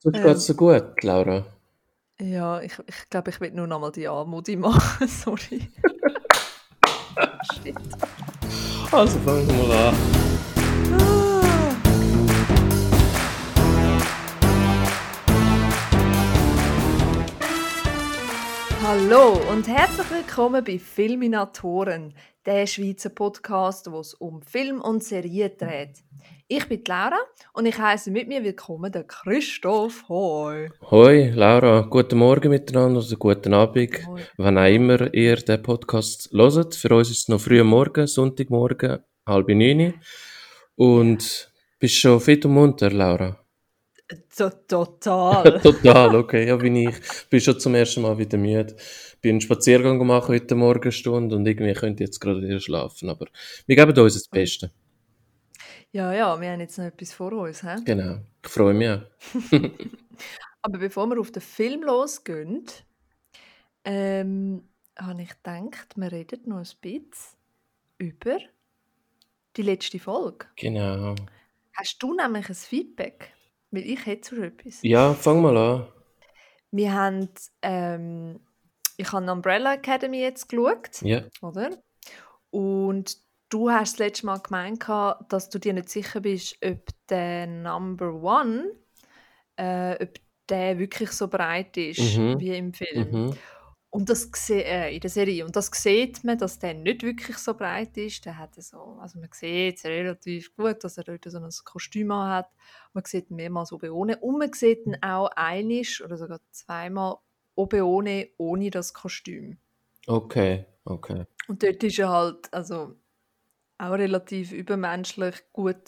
So ähm, geht's so gut, Laura? Ja, ich, ich glaube, ich will nur noch mal die Anmodi machen. Sorry. Shit. Also fangen wir mal an. Hallo und herzlich willkommen bei Filminatoren, der Schweizer Podcast, wo es um Film und Serien dreht. Ich bin Laura und ich heiße mit mir willkommen den Christoph. Hoi. Hoi, Laura. Guten Morgen miteinander oder guten Abend, Hoi. wann auch immer ihr den Podcast hört. Für uns ist es noch früh Morgen, Sonntagmorgen, halb neun. Und bist du schon fit und munter, Laura? Total. Total, okay. Ja, bin ich. Bin schon zum ersten Mal wieder müde. Bin einen Spaziergang gemacht heute Morgenstunde und irgendwie könnte ich jetzt gerade wieder schlafen. Aber wir geben uns das Beste. Ja, ja, wir haben jetzt noch etwas vor uns. He? Genau, ich freue mich auch. Aber bevor wir auf den Film losgehen, ähm, habe ich gedacht, wir reden noch ein bisschen über die letzte Folge. Genau. Hast du nämlich ein Feedback? Weil ich hätte so etwas. Ja, fang mal an. Wir haben, ähm, ich habe Umbrella Academy jetzt geschaut, ja. oder? Und Du hast das letzte Mal gemeint, dass du dir nicht sicher bist, ob der Number One, äh, ob der wirklich so breit ist mhm. wie im Film. Mhm. Und das äh, in der Serie. Und das sieht man, dass der nicht wirklich so breit ist. Der hat so, also man sieht es relativ gut, dass er dort so ein Kostüm hat. Man sieht ihn mehrmals oben ohne. Und man sieht ihn auch einisch oder sogar zweimal oben ohne, ohne das Kostüm. Okay, okay. Und dort ist er halt, also auch relativ übermenschlich gut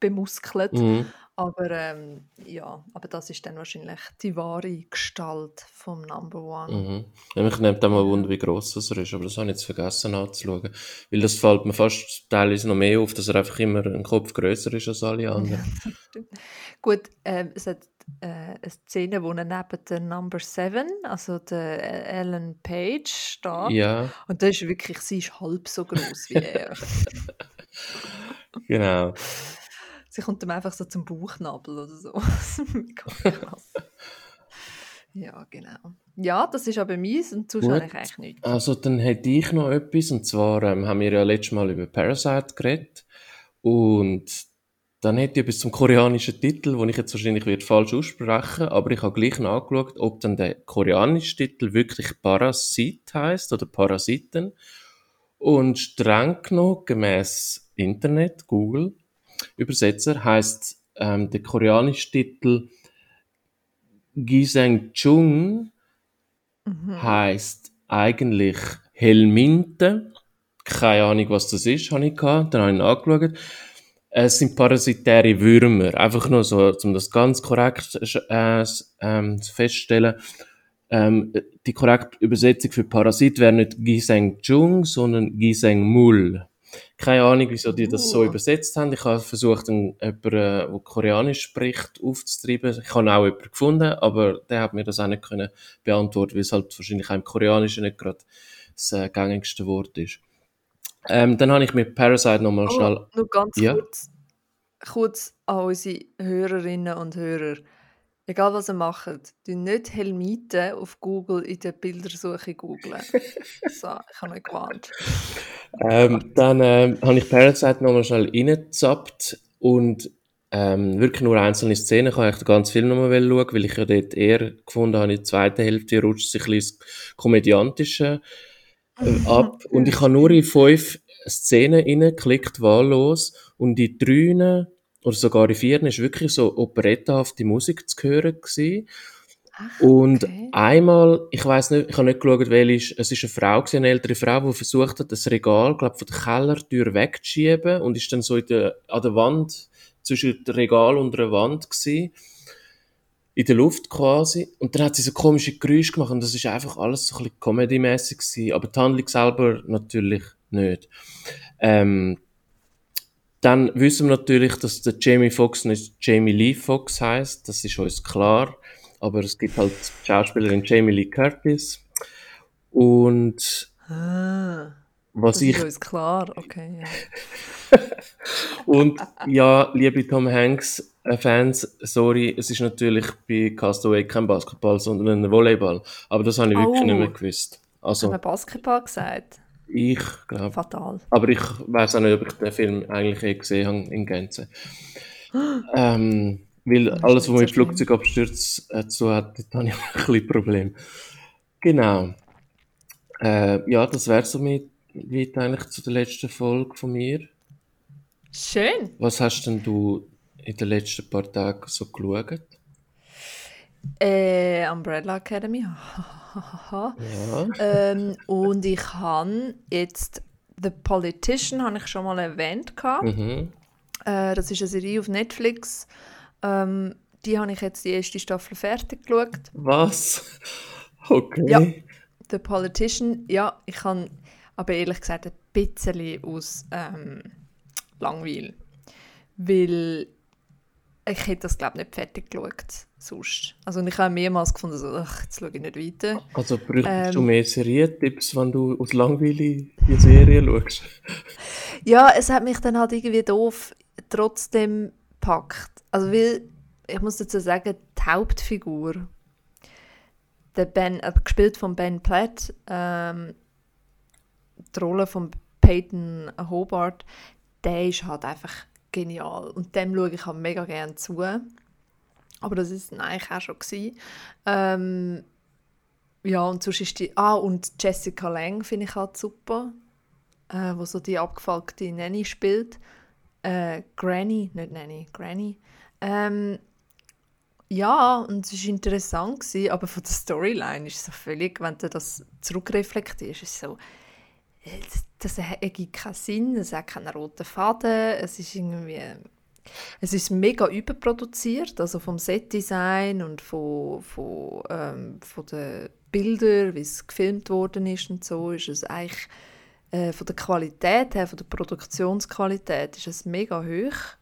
bemuskelt. Mhm. Aber ähm, ja, aber das ist dann wahrscheinlich die wahre Gestalt vom Number One. Mhm. Ja, mich nimmt auch mal Wunder, wie gross das er ist, aber das habe ich jetzt vergessen anzuschauen. Weil das fällt mir fast teilweise noch mehr auf, dass er einfach immer einen Kopf größer ist als alle anderen. Gut, äh, es hat äh, eine Szene, wo er neben der Number 7, also der äh, Ellen Page, steht. Ja. Und da ist wirklich, sie ist halb so groß wie er. genau. Sie kommt ihm einfach so zum Bauchnabel oder so. krass. Ja, genau. Ja, das ist aber mies und sonst habe ich eigentlich nichts. Also dann hätte ich noch etwas und zwar ähm, haben wir ja letztes Mal über Parasite geredet und dann hätte ich etwas zum koreanischen Titel, den ich jetzt wahrscheinlich wird falsch aussprechen, aber ich habe gleich nachgeschaut, ob dann der koreanische Titel wirklich Parasit heißt oder Parasiten und streng genommen gemäß Internet, Google, Übersetzer heißt ähm, der koreanische Titel Giseng Chung mhm. heißt eigentlich Helminte. Keine Ahnung, was das ist, habe ich gehabt. Dann habe ich nachgeschaut. Es sind parasitäre Würmer. Einfach nur so, um das ganz korrekt äh, ähm, feststellen. Ähm, die korrekte Übersetzung für Parasit wäre nicht Giseng Chung, sondern Giseng Mul. Keine Ahnung, wieso die das so uh. übersetzt haben. Ich habe versucht, einen, jemanden, der Koreanisch spricht, aufzutreiben. Ich habe auch jemanden gefunden, aber der hat mir das auch nicht können beantworten, weil es halt wahrscheinlich auch im Koreanischen nicht gerade das äh, gängigste Wort ist. Ähm, dann habe ich mit Parasite nochmal oh, schnell... Nur ganz ja? kurz, kurz an unsere Hörerinnen und Hörer. Egal was ihr macht, du nicht Helmiten auf Google in der Bildersuche googeln. so, ich habe nicht gewarnt. Ähm, dann ähm, habe ich Parasite nochmal schnell reingezappt und ähm, wirklich nur einzelne Szenen. Ich habe den ganzen Film nochmal schauen, weil ich ja dort eher gefunden habe, in der zweiten Hälfte rutscht sich ein bisschen das Komödiantische äh, ab. Und ich habe nur in fünf Szenen reingeklickt, wahllos. Und die drei oder sogar in vier ist wirklich so operettenhafte Musik zu hören gewesen. Ach, und okay. einmal, ich weiß nicht, ich habe nicht geschaut, welche, es ist eine Frau gewesen, eine ältere Frau, die versucht hat, das Regal, glaube von der Kellertür wegzuschieben und ist dann so in der, an der Wand, zwischen dem Regal und der Wand gewesen, in der Luft quasi. Und dann hat sie so komische Geräusche gemacht und das ist einfach alles so ein bisschen comedy-mässig gewesen, aber die Handlung selber natürlich nicht. Ähm, dann wissen wir natürlich, dass der Jamie Foxx nicht Jamie Lee Foxx heißt. Das ist uns klar aber es gibt halt die Schauspielerin Jamie Lee Curtis. Und ah, was das ich. Ist uns klar, okay. Ja. und ja, liebe Tom Hanks, Basketball-Fans, sorry, es ist natürlich bei Castaway kein Basketball, sondern ein Volleyball. Aber das habe ich wirklich Oh. nicht mehr gewusst. Also, Haben wir Basketball gesagt? Ich glaube. Fatal. Aber ich weiß auch nicht, ob ich den Film eigentlich eh gesehen habe in Gänze. ähm, weil alles, was mit. Flugzeugabsturz äh, zu hat, da habe ich ein bisschen Problem. Genau. Äh, ja, das wäre so mit, weit eigentlich zu der letzten Folge von mir. Schön. Was hast denn du in den letzten paar Tagen so geschaut? Äh, Umbrella Academy. Ja. ähm, und ich habe jetzt The Politician, habe ich schon mal erwähnt. gehabt. Mhm. Äh, das ist eine Serie auf Netflix. Ähm, die habe ich jetzt die erste Staffel fertig geschaut. Was? Okay. Ja. The Politician, ja, ich kann aber ehrlich gesagt ein bisschen aus ähm, Langweil. Weil ich hätte das, glaube ich, nicht fertig geschaut sonst. Also ich habe mehrmals gefunden, so, ach, jetzt schaue ich nicht weiter. Also bräuchtest Ähm. du mehr Serientipps, wenn du aus Langweile die Serie schaust? Ja, es hat mich dann halt irgendwie doof trotzdem gepackt. Also weil, ich muss dazu sagen, die Hauptfigur, der Ben, äh, gespielt von Ben Platt, ähm, die Rolle von Peyton Hobart, der ist halt einfach genial. Und dem schaue ich halt mega gerne zu. Aber das ist eigentlich auch schon gewesen. Ähm, ja, und sonst ist die... Ah, und Jessica Lange finde ich halt super äh, wo so die abgefuckte Nanny spielt. Äh, Granny, nicht Nanny, Granny. Ähm, ja, und es war interessant, gewesen, aber von der Storyline ist es so völlig, wenn du das zurückreflektierst, ist so, das, das ergibt keinen Sinn, es hat keinen roten Faden, es ist irgendwie, es ist mega überproduziert, also vom Setdesign und von, von, ähm, von den Bildern, wie es gefilmt worden ist und so, ist es eigentlich äh, von der Qualität her, von der Produktionsqualität ist es mega hoch.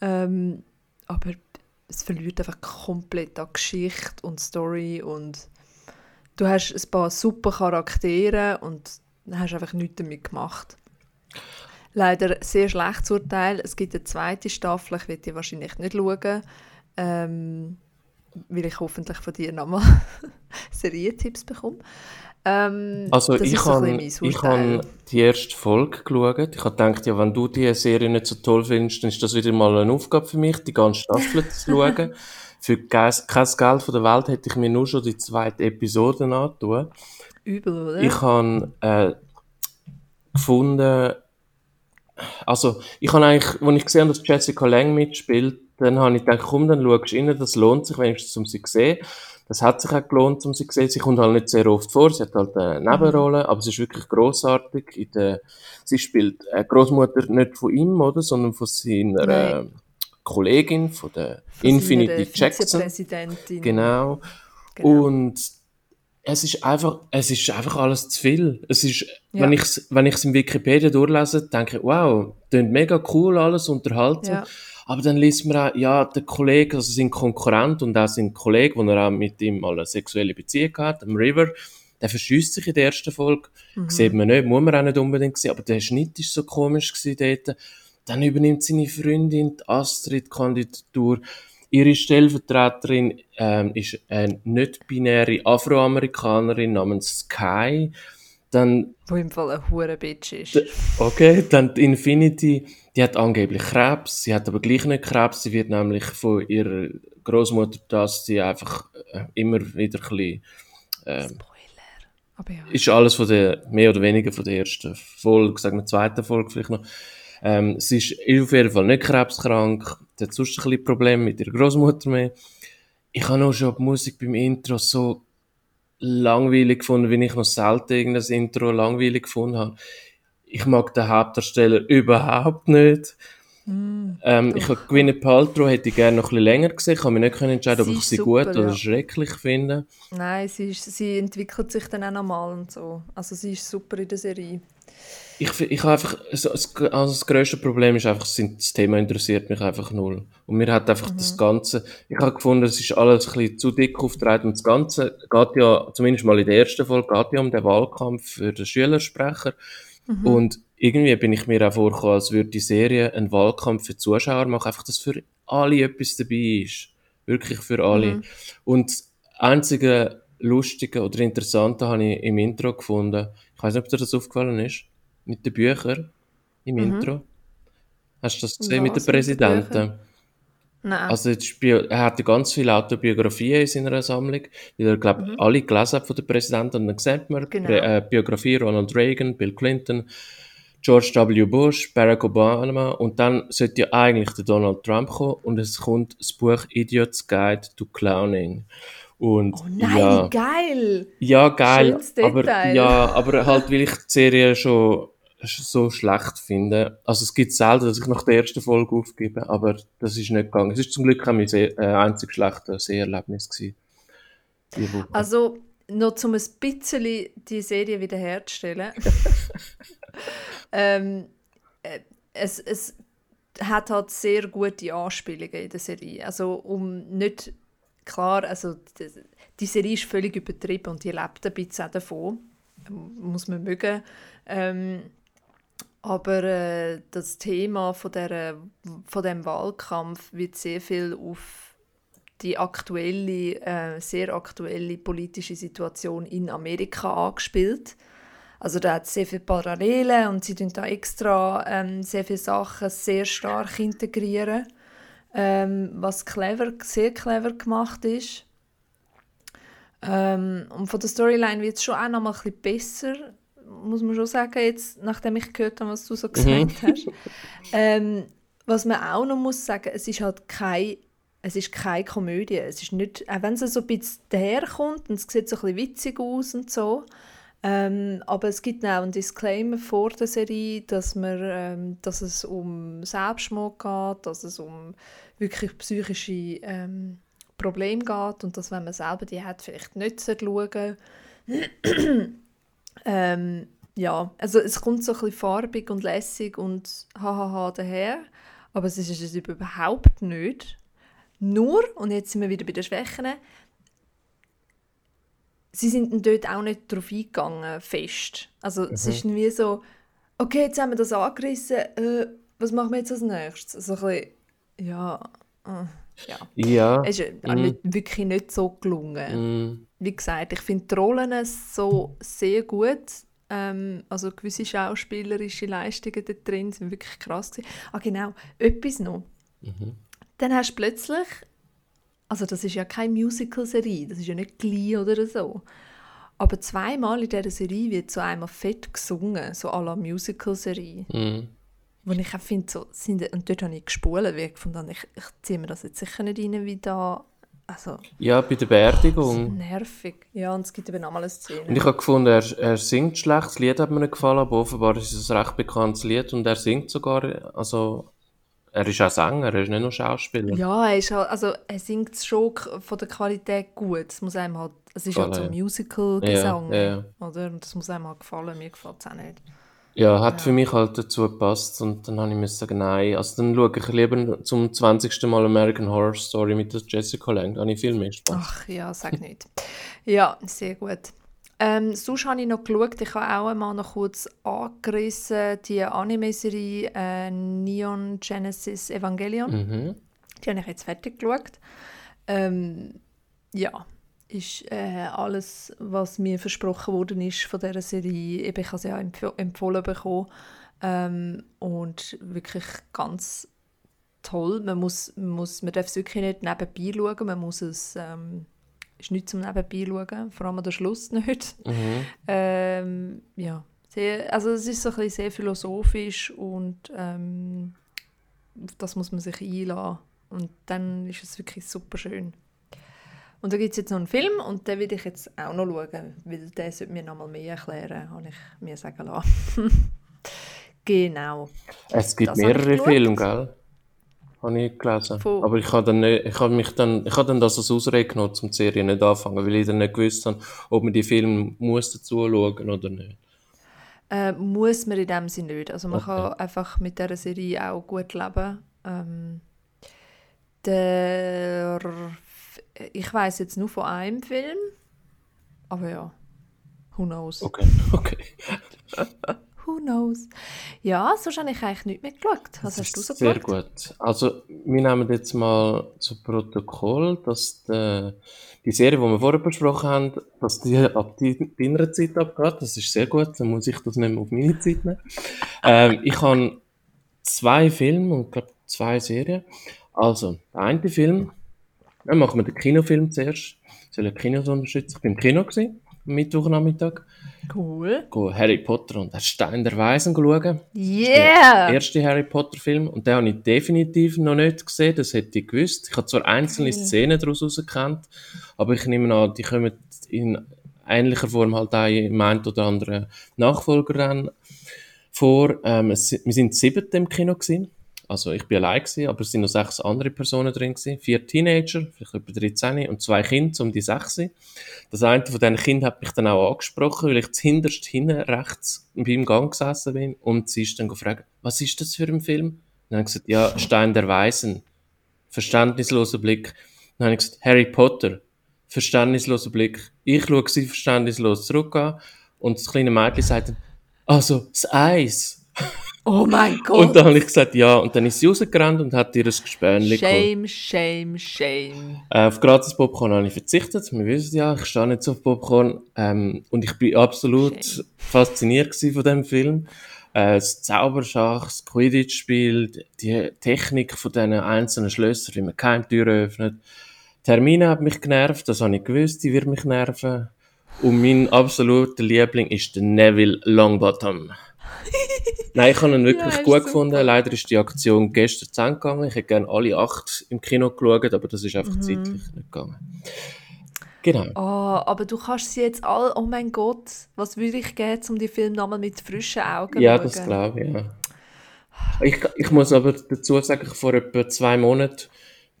Ähm, aber es verliert einfach komplett an Geschichte und Story und du hast ein paar super Charaktere und hast einfach nichts damit gemacht. Leider sehr schlechtes Urteil. Es gibt eine zweite Staffel, ich werde die wahrscheinlich nicht schauen, ähm, weil ich hoffentlich von dir nochmal Serientipps bekomme. Ähm, Also das ich habe ich habe die erste Folge geschaut. Ich habe gedacht, ja, wenn du die Serie nicht so toll findest, dann ist das wieder mal eine Aufgabe für mich, die ganze Staffel zu schauen. Für kein Geld von der Welt hätte ich mir nur schon die zweite Episode antun. Übel, oder? Ich habe äh, gefunden, also ich habe eigentlich, als ich gesehen habe, dass Jessica Lange mitspielt, dann habe ich gedacht, komm, dann schaust du rein, das lohnt sich wenigstens, um sie zu sehen. Das hat sich auch gelohnt, um sie zu sehen. Sie kommt halt nicht sehr oft vor, sie hat halt eine Nebenrolle, aber sie ist wirklich grossartig. In der, sie spielt eine Großmutter nicht von ihm, oder, sondern von seiner Nein. äh, Kollegin, von der Von Infinity Jackson. Genau. Genau. Und es ist einfach, es ist einfach alles zu viel. Es ist, Ja. wenn ich es wenn ich's in Wikipedia durchlese, denke ich, wow, klingt mega cool alles, unterhaltsam. Ja. Aber dann liest man auch, ja, der Kollege, also sein Konkurrent und auch sein Kollege, wo er auch mit ihm mal eine sexuelle Beziehung hat, dem River, der verschüsst sich in der ersten Folge. Mhm. Sieht man nicht, muss man auch nicht unbedingt sehen, aber der Schnitt ist so komisch gewesen dort. Dann übernimmt seine Freundin, die Astrid, die Kandidatur. Ihre Stellvertreterin ähm, ist eine nicht-binäre Afroamerikanerin namens Sky. Dann Wo im Fall ein hure Bitch ist. Okay, dann die Infinity, die hat angeblich Krebs, sie hat aber gleich nicht Krebs, sie wird nämlich von ihrer Großmutter, dass sie einfach äh, immer wieder ein bisschen, ähm, Spoiler. Aber ja. ist alles von der, mehr oder weniger von der ersten Folge, sagen wir zweiten Folge vielleicht noch. Ähm, sie ist auf jeden Fall nicht krebskrank, sie hat sonst ein bisschen Probleme mit ihrer Großmutter mehr. Ich habe auch schon die Musik beim Intro so langweilig gefunden, wie ich noch selten irgendein Intro langweilig gefunden habe. Ich mag den Hauptdarsteller überhaupt nicht. Mm, Ähm, ich habe Gwyneth Paltrow hätte ich gerne noch ein bisschen länger gesehen. Ich kann mich nicht entscheiden, Sie ob ich sie super, gut oder ja. schrecklich finde. Nein, sie, ist, sie entwickelt sich dann auch nochmal und so. Also sie ist super in der Serie. Ich, ich habe einfach, also das grösste Problem ist einfach, das Thema interessiert mich einfach null. Und mir hat einfach das Ganze, ich habe gefunden, es ist alles ein bisschen zu dick aufgetragen und das Ganze geht ja, zumindest mal in der ersten Folge, geht ja um den Wahlkampf für den Schülersprecher. Und irgendwie bin ich mir auch vorgekommen, als würde die Serie einen Wahlkampf für Zuschauer machen, einfach, dass für alle etwas dabei ist. Wirklich für alle. Mhm. Und das einzige Lustige oder Interessante habe ich im Intro gefunden. Ich weiß nicht, ob dir das aufgefallen ist. Mit den Büchern im mhm. Intro. Hast du das gesehen Was mit den Präsidenten? Nein. Also er hat ganz viele Autobiografien in seiner Sammlung, weil er, glaube mhm. alle gelesen hat von den Präsidenten. Und dann sieht man genau. äh, Biografie Ronald Reagan, Bill Clinton, George W. Bush, Barack Obama und dann sollte ja eigentlich der Donald Trump kommen und es kommt das Buch Idiot's Guide to Clowning. Und, oh nein, ja, geil! Ja, geil. Aber, ja, aber halt, weil ich die Serie schon so schlecht finde. Also es gibt selten, dass ich nach der ersten Folge aufgebe, aber das ist nicht gegangen. Es ist zum Glück auch mein äh, einzig schlechtes Seherlebnis gewesen. Also noch um ein bisschen die Serie wiederherzustellen. ähm, äh, es, es hat halt sehr gute Anspielungen in der Serie. Also um nicht klar, also die, die Serie ist völlig übertrieben und die lebt ein bisschen davon. Muss man mögen. Ähm, aber äh, das Thema von, der, von dem Wahlkampf wird sehr viel auf die aktuelle, äh, sehr aktuelle politische Situation in Amerika angespielt. Also da hat sehr viele Parallelen und sie tun da extra ähm, sehr viele Sachen sehr stark integrieren, ähm, was clever, sehr clever gemacht ist. Ähm, und von der Storyline wird es schon auch noch mal ein bisschen besser muss man schon sagen, jetzt, nachdem ich gehört habe, was du so mhm. gesagt hast. Ähm, was man auch noch muss sagen, es ist halt kein, es ist keine Komödie. Es ist nicht, auch wenn es so ein bisschen daherkommt und es sieht so ein bisschen witzig aus und so, ähm, aber es gibt auch einen Disclaimer vor der Serie, dass, man, ähm, dass es um Selbstmord geht, dass es um wirklich psychische ähm, Probleme geht und dass, wenn man selber die hat, vielleicht nicht schauen ähm, ja, also es kommt so ein bisschen farbig und lässig und hahaha daher, aber es ist es überhaupt nicht. Nur, und jetzt sind wir wieder bei den Schwächen, sie sind dort auch nicht drauf eingegangen, fest. Also mhm. es ist wie so, okay, jetzt haben wir das angerissen, äh, was machen wir jetzt als nächstes? Also ein bisschen, ja, äh, ja. ja. Es ist mhm. nicht, wirklich nicht so gelungen. Mhm wie gesagt, ich finde die Rollen so sehr gut. Ähm, also gewisse schauspielerische Leistungen da drin sind wirklich krass gewesen. Ah genau, etwas noch. Mhm. Dann hast du plötzlich, also das ist ja keine Musical-Serie, das ist ja nicht Glee oder so. Aber zweimal in dieser Serie wird so einmal fett gesungen, so à la Musical-Serie. Mhm. Wo ich auch finde, so, sind, und dort habe ich gespult, weil ich fand, ich, ich ziehe mir das jetzt sicher nicht rein, wie da also, ja, bei der Beerdigung. nervig. Ja, und es gibt eben nochmal eine Szene. Und ich habe gefunden, er, er singt schlecht. Das Lied hat mir nicht gefallen, aber offenbar ist es ein recht bekanntes Lied und er singt sogar. Also, er ist auch Sänger, er ist nicht nur Schauspieler. Ja, er, ist halt, also, er singt schon von der Qualität gut. Muss einem halt, es ist halt so ein Musical-Gesang. Ja, ja. Oder? Und das muss einem halt gefallen. Mir gefällt es auch nicht. Ja, hat ja. für mich halt dazu gepasst und dann habe ich sagen, nein, also dann schaue ich lieber zum 20. Mal American Horror Story mit der Jessica Lange, da habe ich viel mehr Spaß. Ach ja, sag nicht. ja, sehr gut. Ähm, sonst habe ich noch geschaut, ich habe auch einmal noch kurz angerissen, die Anime-Serie äh, Neon Genesis Evangelion. Mhm. Die habe ich jetzt fertig geschaut. Ähm, ja, ist äh, alles, was mir versprochen worden ist von dieser Serie, eben, ich habe sie ja empf empfohlen bekommen ähm, und wirklich ganz toll. Man, muss, man, muss, man darf es wirklich nicht nebenbei schauen, man muss es, ähm, ist nicht zum nebenbei schauen, vor allem an der Schluss nicht. Mhm. Ähm, ja, sehr, also es ist so ein bisschen sehr philosophisch und ähm, auf das muss man sich einladen und dann ist es wirklich super schön. Und da gibt es jetzt noch einen Film und den will ich jetzt auch noch schauen, weil der sollte mir noch mal mehr erklären, habe ich mir sagen lassen. genau. Es gibt das mehrere Filme, gell? Habe ich gelesen. Von Aber ich habe, dann nicht, ich habe mich dann, ich habe dann das als Ausrede genommen, um die Serie nicht anfangen, weil ich dann nicht gewusst habe, ob man die Filme muss dazu schauen oder nicht. Äh, muss man in dem Sinne nicht. Also man okay. kann einfach mit dieser Serie auch gut leben. Ähm, der ich weiß jetzt nur von einem Film, aber ja, who knows. Okay, okay. who knows? Ja, sonst habe ich eigentlich nicht mehr geschaut. Was hast du so Sehr geschaut? gut. Also, wir nehmen jetzt mal zu Protokoll, dass die, die Serie, die wir vorher besprochen haben, dass die ab deiner Zeit abgeht. Das ist sehr gut, dann muss ich das nicht mehr auf meine Zeit nehmen. ähm, ich habe zwei Filme und glaube zwei Serien. Also, der eine Film, dann machen wir den Kinofilm zuerst. Soll ich Kinos unterstützen? Ich bin im Kino gewesen, am Mittwochnachmittag. Cool. Go Harry Potter und der Stein der Weisen schauen. Yeah! Der erste Harry Potter Film und den habe ich definitiv noch nicht gesehen, das hätte ich gewusst. Ich habe zwar einzelne Szenen daraus herausgekannt, aber ich nehme an, die kommen in ähnlicher Form halt auch im einen oder anderen Nachfolger dann vor. Ähm, es, wir sind siebte im Kino gewesen. Also ich bin allein gewesen, aber es sind noch sechs andere Personen drin gewesen. Vier Teenager, vielleicht etwa 13 und zwei Kinder um die sechs. Das eine von diesen Kindern hat mich dann auch angesprochen, weil ich zuhinterst hinten rechts beim Gang gesessen bin und sie ist dann gefragt, was ist das für ein Film? Und dann habe ich gesagt, ja, Stein der Weisen. Verständnisloser Blick. Dann habe ich gesagt, Harry Potter. Verständnisloser Blick. Ich schaue sie verständnislos zurück an und das kleine Mädchen sagt dann, also, das Eis. Oh mein Und Gott! dann habe ich gesagt, ja, und dann ist sie rausgerannt und hat ihr ein geholt. Shame, shame, shame. Äh, auf gratis Popcorn habe ich verzichtet. Wir wissen ja, ich stehe nicht so auf Popcorn. Ähm, und ich bin absolut Schön. fasziniert von dem Film. Äh, das Zauberschach, das Quidditch-Spiel, die Technik von diesen einzelnen Schlössern, wie man keine Tür öffnet. Termine hat mich genervt, das habe ich gewusst, die wird mich nerven. Und mein absoluter Liebling ist der Neville Longbottom. Nein, ich habe ihn wirklich Ja, gut super. gefunden. Leider ist die Aktion gestern zu Ende gegangen. Ich hätte gerne alle acht im Kino geschaut, aber das ist einfach Mhm. zeitlich nicht gegangen. Genau. Oh, aber du kannst sie jetzt alle, oh mein Gott, was würde ich geben, um die Film nochmal mit frischen Augen Ja, schauen? das glaube ich, ja. Ich, ich muss aber dazu sagen, vor etwa zwei Monaten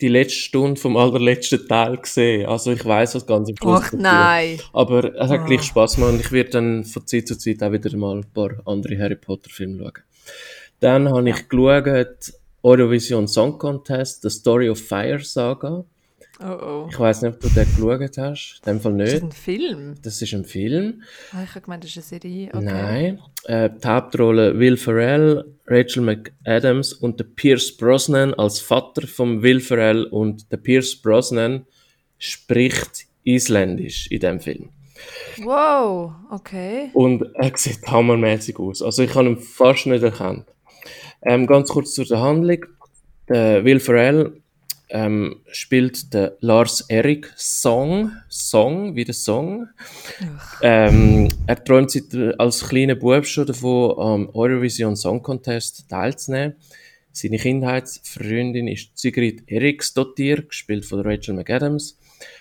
die letzte Stunde vom allerletzten Teil gesehen. Also ich weiß, was ganz am Schluss Ach nein. Aber es hat Ah. gleich Spaß gemacht und ich werde dann von Zeit zu Zeit auch wieder mal ein paar andere Harry Potter Filme schauen. Dann habe ich geschaut Eurovision Song Contest, The Story of Fire Saga. Oh oh. Ich weiß nicht, ob du den geschaut hast. In dem Fall Ist das nicht. ein Film? Das ist ein Film. Ah, ich habe gemeint, das ist eine Serie. Okay. Nein. Äh, die Hauptrolle Will Ferrell, Rachel McAdams und der Pierce Brosnan als Vater von Will Ferrell und der Pierce Brosnan spricht Isländisch in dem Film. Wow, okay. Und er sieht hammermäßig aus. Also ich habe ihn fast nicht erkannt. Ähm, ganz kurz zur Handlung. Der Will Ferrell ähm, spielt den Lars Erik Song, Song, wie der Song. Ähm, er träumt seit, äh, als kleiner Bub schon davon, am Eurovision Song Contest teilzunehmen. Seine Kindheitsfreundin ist Sigrid Eriksdottir, gespielt von Rachel McAdams.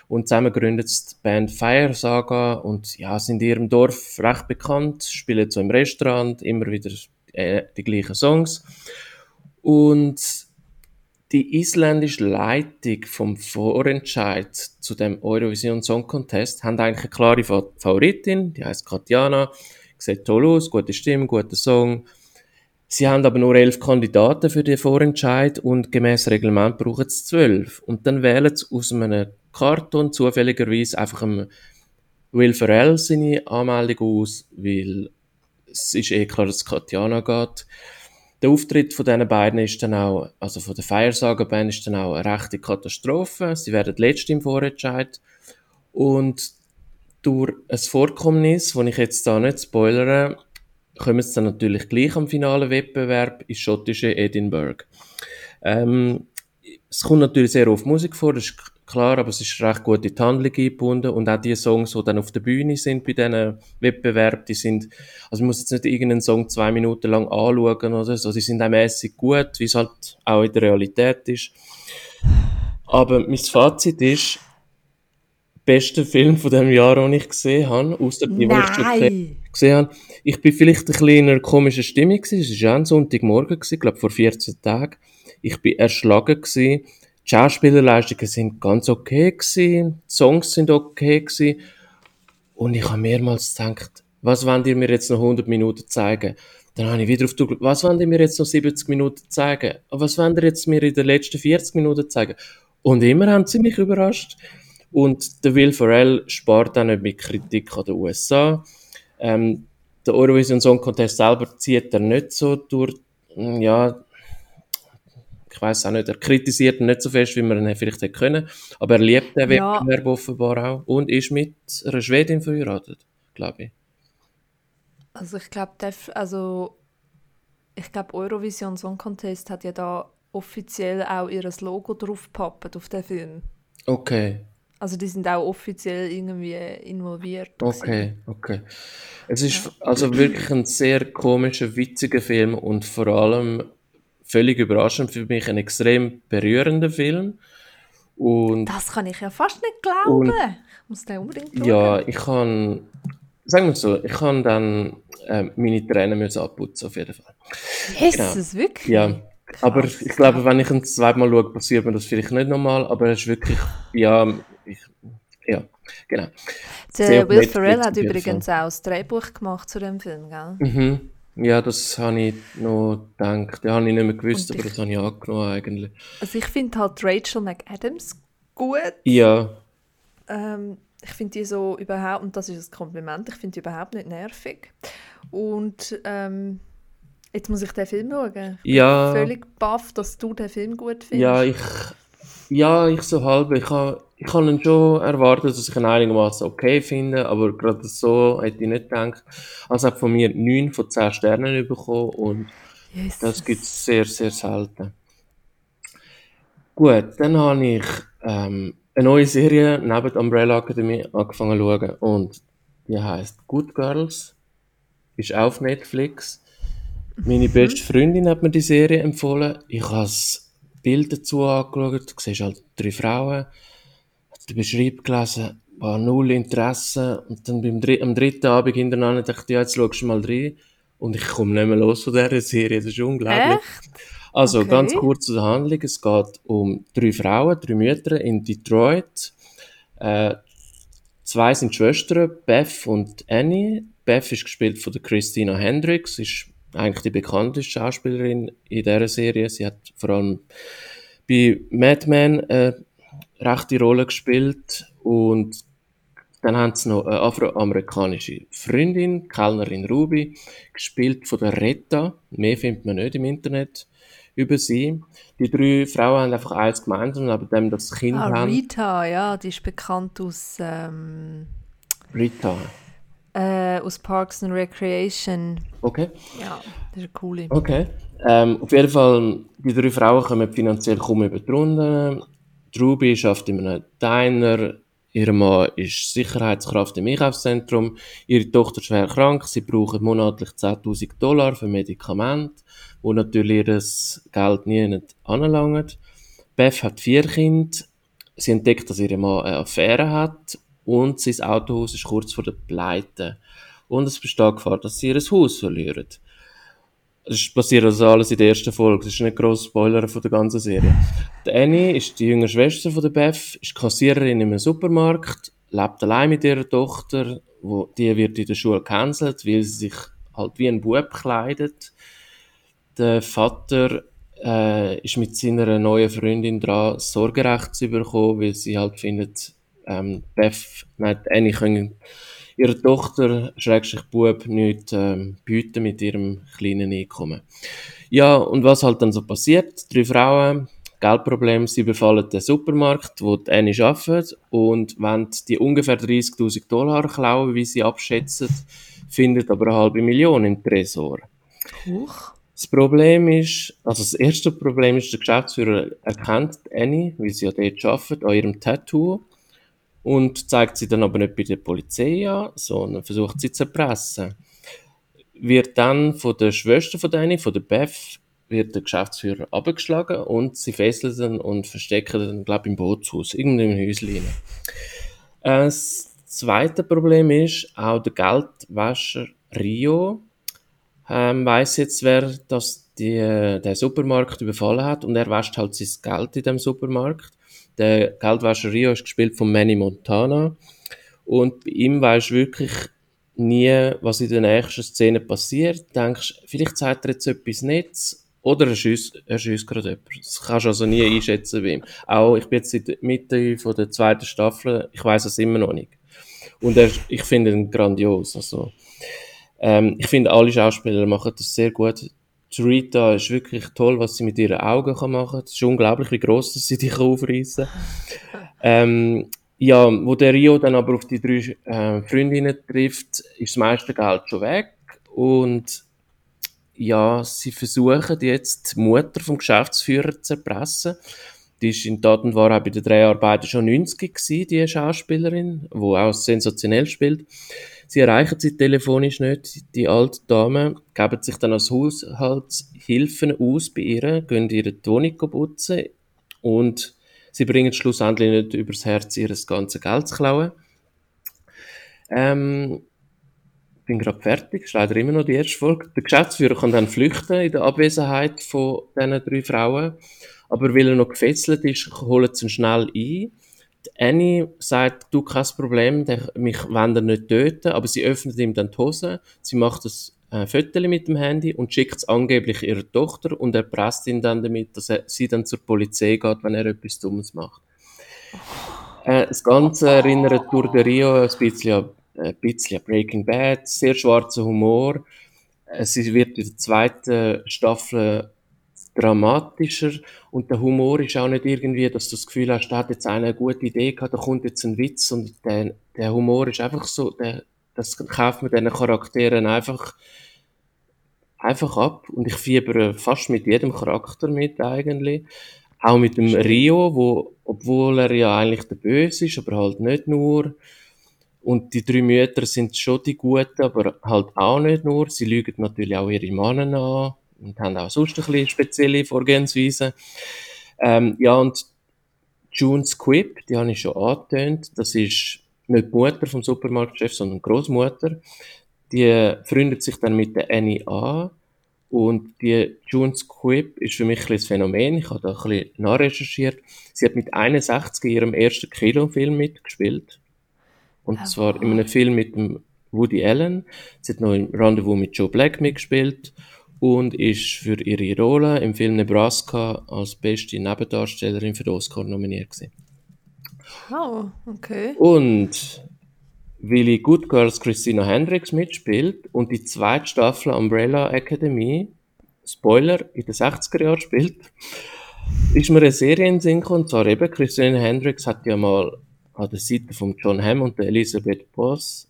Und zusammen gründet sie die Band Fire Saga und ja, sind in ihrem Dorf recht bekannt, spielen so im Restaurant immer wieder äh, die gleichen Songs. Und die isländische Leitung vom Vorentscheid zu dem Eurovision Song Contest haben eigentlich eine klare Fa- Favoritin, die heißt Katjana, sieht toll aus, gute Stimme, guter Song. Sie haben aber nur elf Kandidaten für den Vorentscheid und gemäß Reglement brauchen sie zwölf. Und dann wählen sie aus einem Karton zufälligerweise einfach einem Will Ferrell seine Anmeldung aus, weil es ist eh klar, dass es Katjana geht. Der Auftritt von diesen beiden ist dann auch, also von der Feiersagerband ist dann auch eine rechte Katastrophe. Sie werden letzte im Vorentscheid. Und durch ein Vorkommnis, das ich jetzt da nicht spoilere, kommen sie dann natürlich gleich am finalen Wettbewerb ins schottische Edinburgh. Ähm, es kommt natürlich sehr oft Musik vor, das ist klar, aber es ist recht gut in die Handlung eingebunden und auch die Songs, die dann auf der Bühne sind bei diesen Wettbewerben, die sind, also man muss jetzt nicht irgendeinen Song zwei Minuten lang anschauen oder so, die sind auch mässig gut, wie es halt auch in der Realität ist. Aber mein Fazit ist, bester Film von dem Jahr, den ich gesehen habe, außer die, die ich schon gesehen habe. Ich bin vielleicht ein bisschen in einer komischen Stimmung gewesen. Es war ja ein Sonntagmorgen, gewesen, glaube vor 14 Tagen. Ich bin erschlagen gewesen. Die Schauspielerleistungen sind ganz okay gewesen. Die Songs sind okay gewesen. Und ich habe mehrmals gedacht, was wollen ihr mir jetzt noch 100 Minuten zeigen? Dann habe ich wieder auf die Uhr was wollen ihr mir jetzt noch 70 Minuten zeigen? Was wollen ihr jetzt mir in den letzten 40 Minuten zeigen? Und immer haben sie mich überrascht. Und der Will Ferrell spart auch nicht mit Kritik an den USA. Ähm, der Eurovision Song Contest selber zieht er nicht so durch, ja, ich weiß auch nicht, er kritisiert ihn nicht so fest, wie man ihn vielleicht hätte können, aber er liebt den ja. Wettbewerb offenbar auch und ist mit einer Schwedin verheiratet, glaube ich. Also ich glaube, also ich glaube, Eurovision Song Contest hat ja da offiziell auch ihr Logo draufgepappt auf den Film. Okay. Also die sind auch offiziell irgendwie involviert. Okay, okay. Es ist ja. also wirklich ein sehr komischer, witziger Film und vor allem völlig überraschend für mich ein extrem berührender Film. Und, das kann ich ja fast nicht glauben. ich muss den unbedingt schauen. Ja, ich kann, sagen wir so, ich kann dann äh, meine Tränen müssen abputzen, auf jeden Fall. Jesus, genau. wirklich? Ja, aber Krass. ich glaube, wenn ich ein zweimal schaue, passiert mir das vielleicht nicht nochmal, aber es ist wirklich, ja, ich, ja, genau. Der Will Ferrell hat übrigens auch das Drehbuch gemacht zu dem Film, gell? Mhm. Ja, das habe ich noch gedacht. Das habe ich nicht mehr gewusst, aber das habe ich angenommen eigentlich. Also ich finde halt Rachel McAdams gut. Ja. Ähm, ich finde die so überhaupt, und das ist ein Kompliment, ich finde die überhaupt nicht nervig. Und ähm, jetzt muss ich den Film schauen. Ich ja. bin völlig baff, dass du den Film gut findest. Ja, ich, ja, ich so halb. Ich habe ich hab ihn schon erwartet, dass ich ihn einigermaßen okay finde, aber gerade so hätte ich nicht gedacht. Also hat von mir 9 von 10 Sternen bekommen und Jesus. das gibt es sehr, sehr selten. Gut, dann habe ich ähm, eine neue Serie neben der Umbrella Academy angefangen zu schauen und die heißt Good Girls. Ist auf Netflix. Meine mhm. beste Freundin hat mir die Serie empfohlen. Ich habe das Bild dazu angeschaut. Du siehst halt drei Frauen. Ich den Beschreib gelesen. War null Interesse. Und dann beim dr am dritten Abend hintereinander dachte ich, ja, jetzt schaust du mal rein. Und ich komme nicht mehr los von dieser Serie. Das ist unglaublich. Echt? Also, okay. ganz kurz zur Handlung. Es geht um drei Frauen, drei Mütter in Detroit. Äh, zwei sind Schwestern, Beth und Annie. Beth ist gespielt von der Christina Hendricks, ist eigentlich die bekannteste Schauspielerin in dieser Serie. Sie hat vor allem bei Mad Men eine rechte Rolle gespielt und dann haben sie noch eine afroamerikanische Freundin, Kellnerin Ruby, gespielt von der Retta. Mehr findet man nicht im Internet über sie. Die drei Frauen haben einfach eins gemeinsam, neben dem das Kind ah, haben. Rita, ja, die ist bekannt aus... Ähm, Rita. Äh, aus Parks and Recreation. Okay. Ja, das ist eine coole. Okay. Ähm, auf jeden Fall, die drei Frauen kommen finanziell kaum über die Runden. Ruby schafft in einem Diner. Ihr Mann ist Sicherheitskraft im Einkaufszentrum. Ihre Tochter ist schwer krank. Sie brauchen monatlich 10.000 Dollar für Medikamente wo natürlich ihr Geld nie anlangt. Beth hat vier Kinder. Sie entdeckt, dass ihr Mann eine Affäre hat und sein Autohaus ist kurz vor der Pleite. Und es besteht Gefahr, dass sie ihr Haus verlieren. Es passiert also alles in der ersten Folge. Das ist nicht gross Spoiler von der ganzen Serie. Die Annie ist die jüngere Schwester von der Beth, ist Kassiererin in einem Supermarkt, lebt allein mit ihrer Tochter, wo die wird in der Schule gecancelt, weil sie sich halt wie ein Bub kleidet. Der Vater äh, ist mit seiner neuen Freundin dran, Sorgerecht zu bekommen, weil sie halt findet, ähm, Beth, nein, Annie können ihrer Tochter, Schrägstrich Bub, nicht ähm, bieten mit ihrem kleinen Einkommen. Ja, und was halt dann so passiert? Drei Frauen, Geldproblem, sie befallen den Supermarkt, wo die Annie arbeitet, und wenn die ungefähr 30.000 Dollar klauen, wie sie abschätzen, findet aber eine halbe Million im Tresor. Huch. Das Problem ist, also das erste Problem ist, der Geschäftsführer erkennt Annie, wie sie ja dort arbeitet, an ihrem Tattoo und zeigt sie dann aber nicht bei der Polizei an, sondern versucht sie zu erpressen. Wird dann von der Schwester von Annie, von der Beth, wird der Geschäftsführer abgeschlagen und sie fesseln ihn und verstecken ihn, glaube ich, im Bootshaus, irgendwo im Häuschen. Das zweite Problem ist, auch der Geldwäscher Rio ähm, weiß jetzt, wer das die, der Supermarkt überfallen hat und er wäscht halt sein Geld in dem Supermarkt. Der Geldwäscher Rio ist gespielt von Manny Montana und bei ihm weisst wirklich nie, was in der nächsten Szene passiert. Du denkst, vielleicht sagt er jetzt etwas Netz oder er schießt, er schießt gerade jemanden. Das kannst du also nie einschätzen bei ihm. Auch, ich bin jetzt in der Mitte von der zweiten Staffel, ich weiß es immer noch nicht. Und er, ich finde ihn grandios. Also, Ähm, ich finde, alle Schauspieler machen das sehr gut. Die Rita ist wirklich toll, was sie mit ihren Augen kann machen. Es ist unglaublich, wie groß sie dich aufreißen. ähm, ja, wo der Rio dann aber auf die drei äh, Freundinnen trifft, ist das meiste Geld schon weg und ja, sie versuchen jetzt die Mutter vom Geschäftsführer zu erpressen. Die ist in Tat und Wahrheit bei den Dreharbeiten schon 90 gewesen, die Schauspielerin, die auch sensationell spielt. Sie erreichen sie telefonisch nicht, die alte Dame, geben sich dann als Haushaltshilfen aus bei ihr, gehen ihre Wohnung putzen und sie bringen schlussendlich nicht übers Herz, ihr ganzes Geld zu klauen. Ähm, bin gerade fertig, ist leider immer noch die erste Folge. Der Geschäftsführer kann dann flüchten in der Abwesenheit von diesen drei Frauen. Aber weil er noch gefesselt ist, holen sie ihn schnell ein. Annie sagt, du kein Problem, mich wollen er nicht töten, aber sie öffnet ihm dann die Hose, sie macht das äh, mit dem Handy und schickt es angeblich ihrer Tochter und erpresst ihn dann damit, dass er, sie dann zur Polizei geht, wenn er etwas Dummes macht. Äh, das Ganze erinnert durch de Rio ein bisschen ein bisschen Breaking Bad, sehr schwarzer Humor. Es wird in der zweiten Staffel dramatischer und der Humor ist auch nicht irgendwie, dass du das Gefühl hast, da hat jetzt einer eine gute Idee gehabt, da kommt jetzt ein Witz und der, der Humor ist einfach so, der, das kauft man diesen Charakteren einfach, einfach ab und ich fiebere fast mit jedem Charakter mit eigentlich. Auch mit dem Rio, wo, obwohl er ja eigentlich der Böse ist, aber halt nicht nur. Und die drei Mütter sind schon die Guten, aber halt auch nicht nur. Sie lügen natürlich auch ihre Männer an und haben auch sonst ein bisschen spezielle Vorgehensweise. Ähm, ja, und June Squibb, die habe ich schon angetönt, das ist nicht die Mutter vom Supermarktchef, sondern Großmutter. Die freundet sich dann mit der Annie an. Und die June Squibb ist für mich ein Phänomen. Ich habe da ein bisschen nachrecherchiert. Sie hat mit 61 in ihrem ersten Kinofilm mitgespielt. Und oh. zwar in einem Film mit dem Woody Allen. Sie hat noch im Rendezvous mit Joe Black mitgespielt und ist für ihre Rolle im Film Nebraska als beste Nebendarstellerin für den Oscar nominiert gewesen. Oh, okay. Und weil in Good Girls Christina Hendricks mitspielt und die zweite Staffel Umbrella Academy, Spoiler, in den 60er Jahren spielt, ist mir eine Serie in Sinn gekommen, und zwar eben Christina Hendricks hat ja mal an der Seite von John Hamm und der Elisabeth Boss,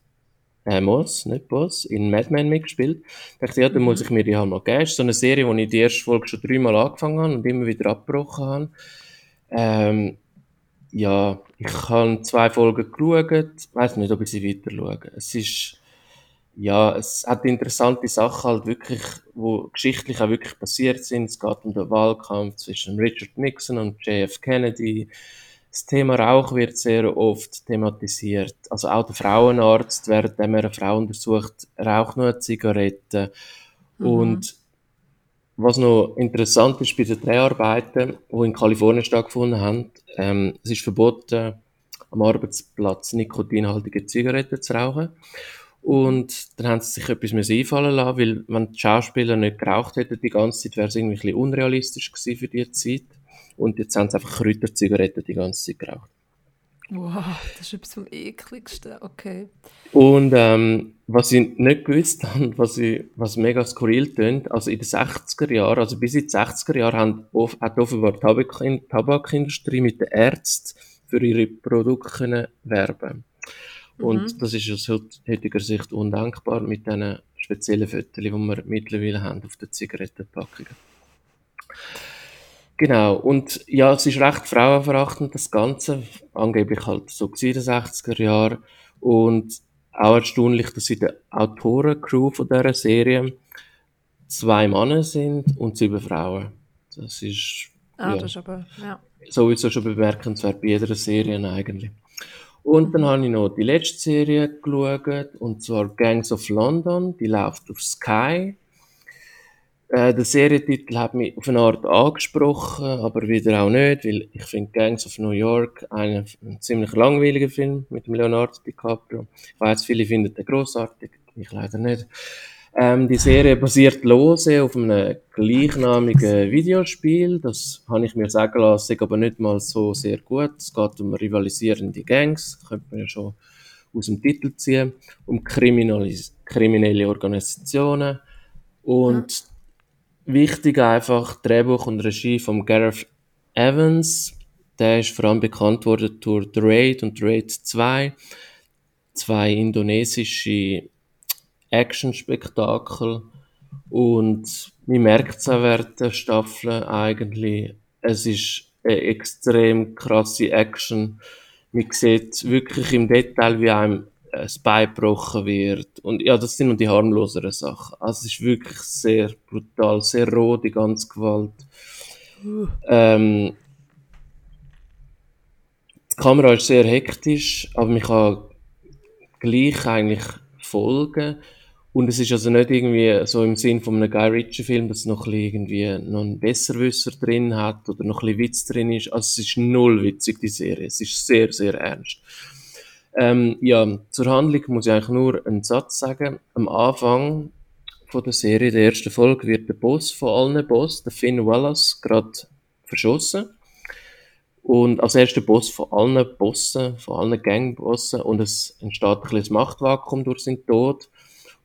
äh, Moss, nicht Boss, in Mad Men mitgespielt. Ich dachte, ja, dann muss mhm. ich mir die halt mal geben. Das ist so eine Serie, wo ich die erste Folge schon dreimal angefangen habe und immer wieder abgebrochen habe. Ähm, ja, ich habe zwei Folgen geschaut, weiß nicht, ob ich sie weiter schaue. Es ist, ja, es hat interessante Sachen halt wirklich, wo geschichtlich auch wirklich passiert sind. Es geht um den Wahlkampf zwischen Richard Nixon und JF Kennedy. Das Thema Rauch wird sehr oft thematisiert. Also auch der Frauenarzt, während er eine Frau untersucht, raucht nur eine Zigarette. Mhm. Und was noch interessant ist bei den Dreharbeiten, die in Kalifornien stattgefunden haben, ähm, es ist verboten, am Arbeitsplatz nikotinhaltige Zigaretten zu rauchen. Und dann haben sie sich etwas einfallen lassen, weil wenn die Schauspieler nicht geraucht hätten die ganze Zeit, wäre es irgendwie ein bisschen unrealistisch gewesen für diese Zeit. Und jetzt haben sie einfach Kräuterzigaretten die ganze Zeit geraucht. Wow, das ist etwas vom ekligsten, okay. Und ähm, was ich nicht gewusst habe, was, ich, was mega skurril tönt, also in den 60er Jahren, also bis in die 60er Jahre hat offenbar die Tabak Tabakindustrie mit den Ärzten für ihre Produkte können werben Und mhm. das ist aus heutiger Sicht undenkbar mit diesen speziellen Fotos, die wir mittlerweile haben auf den Zigarettenpackungen. Genau, und ja, es ist recht frauenverachtend, das Ganze. Angeblich halt so in den 60er Jahren. Und auch erstaunlich, dass in der Autorencrew von dieser Serie zwei Männer sind und sieben Frauen. Das ist, ah, ja, das ist aber, ja. sowieso schon bemerkenswert bei jeder Serie eigentlich. Und dann habe ich noch die letzte Serie geschaut, und zwar Gangs of London. Die läuft auf Sky. Äh, der Serientitel hat mich auf eine Art angesprochen, aber wieder auch nicht, weil ich finde Gangs of New York einen, einen ziemlich langweiligen Film mit dem Leonardo DiCaprio. Ich weiß, viele finden den großartig, ich leider nicht. Ähm, die Serie basiert lose auf einem gleichnamigen Videospiel. Das habe ich mir sagen lassen, aber nicht mal so sehr gut. Es geht um rivalisierende Gangs, könnte man ja schon aus dem Titel ziehen, um kriminelle Organisationen und. Wichtig einfach Drehbuch und Regie von Gareth Evans. Der ist vor allem bekannt worden durch The Raid und The Raid 2, zwei indonesische Action-Spektakel und man merkt es auch während der Staffel eigentlich, es ist eine extrem krasse Action. Man sieht wirklich im Detail, wie einem das Bein gebrochen wird. Und ja, das sind nur die harmloseren Sachen. Also es ist wirklich sehr brutal, sehr roh, die ganze Gewalt. Ähm, die Kamera ist sehr hektisch, aber man kann gleich eigentlich folgen. Und es ist also nicht irgendwie so im Sinn von einem Guy Ritchie-Film, dass noch ein irgendwie noch einen Besserwisser drin hat oder noch ein Witz drin ist. Also es ist null witzig, die Serie. Es ist sehr, sehr ernst. Ähm, ja, zur Handlung muss ich eigentlich nur einen Satz sagen. Am Anfang von der Serie, der ersten Folge, wird der Boss von allen Boss, der Finn Wallace, gerade verschossen. Und als erster Boss von allen Bossen, von allen Gangbossen. Und es entsteht ein kleines Machtvakuum durch seinen Tod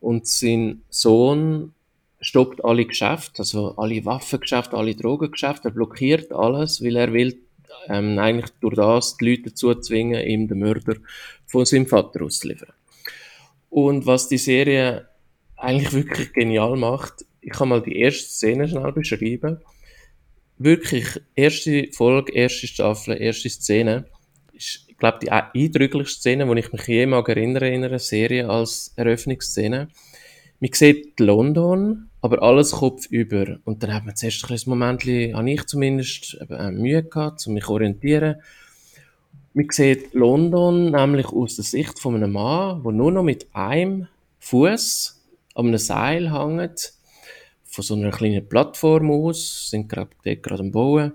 und sein Sohn stoppt alle Geschäfte, also alle Waffengeschäfte, alle Drogengeschäfte, er blockiert alles, weil er will ähm, eigentlich durch das die Leute dazu zwingen, ihm den Mörder von seinem Vater auszuliefern. Und was die Serie eigentlich wirklich genial macht, ich kann mal die erste Szene schnell beschreiben. Wirklich, erste Folge, erste Staffel, erste Szene ist glaube die eindrücklichste Szene, die ich mich je mag erinnere in einer Serie als Eröffnungsszene. Man sieht London, aber alles Kopf über. Und dann hat man zuerst ein Moment, habe ich zumindest, äh, Mühe gehabt, um mich zu orientieren. Man sieht London nämlich aus der Sicht von einem Mann, der nur noch mit einem Fuß an einem Seil hängt, von so einer kleinen Plattform aus, sind gerade, gerade am Bauen.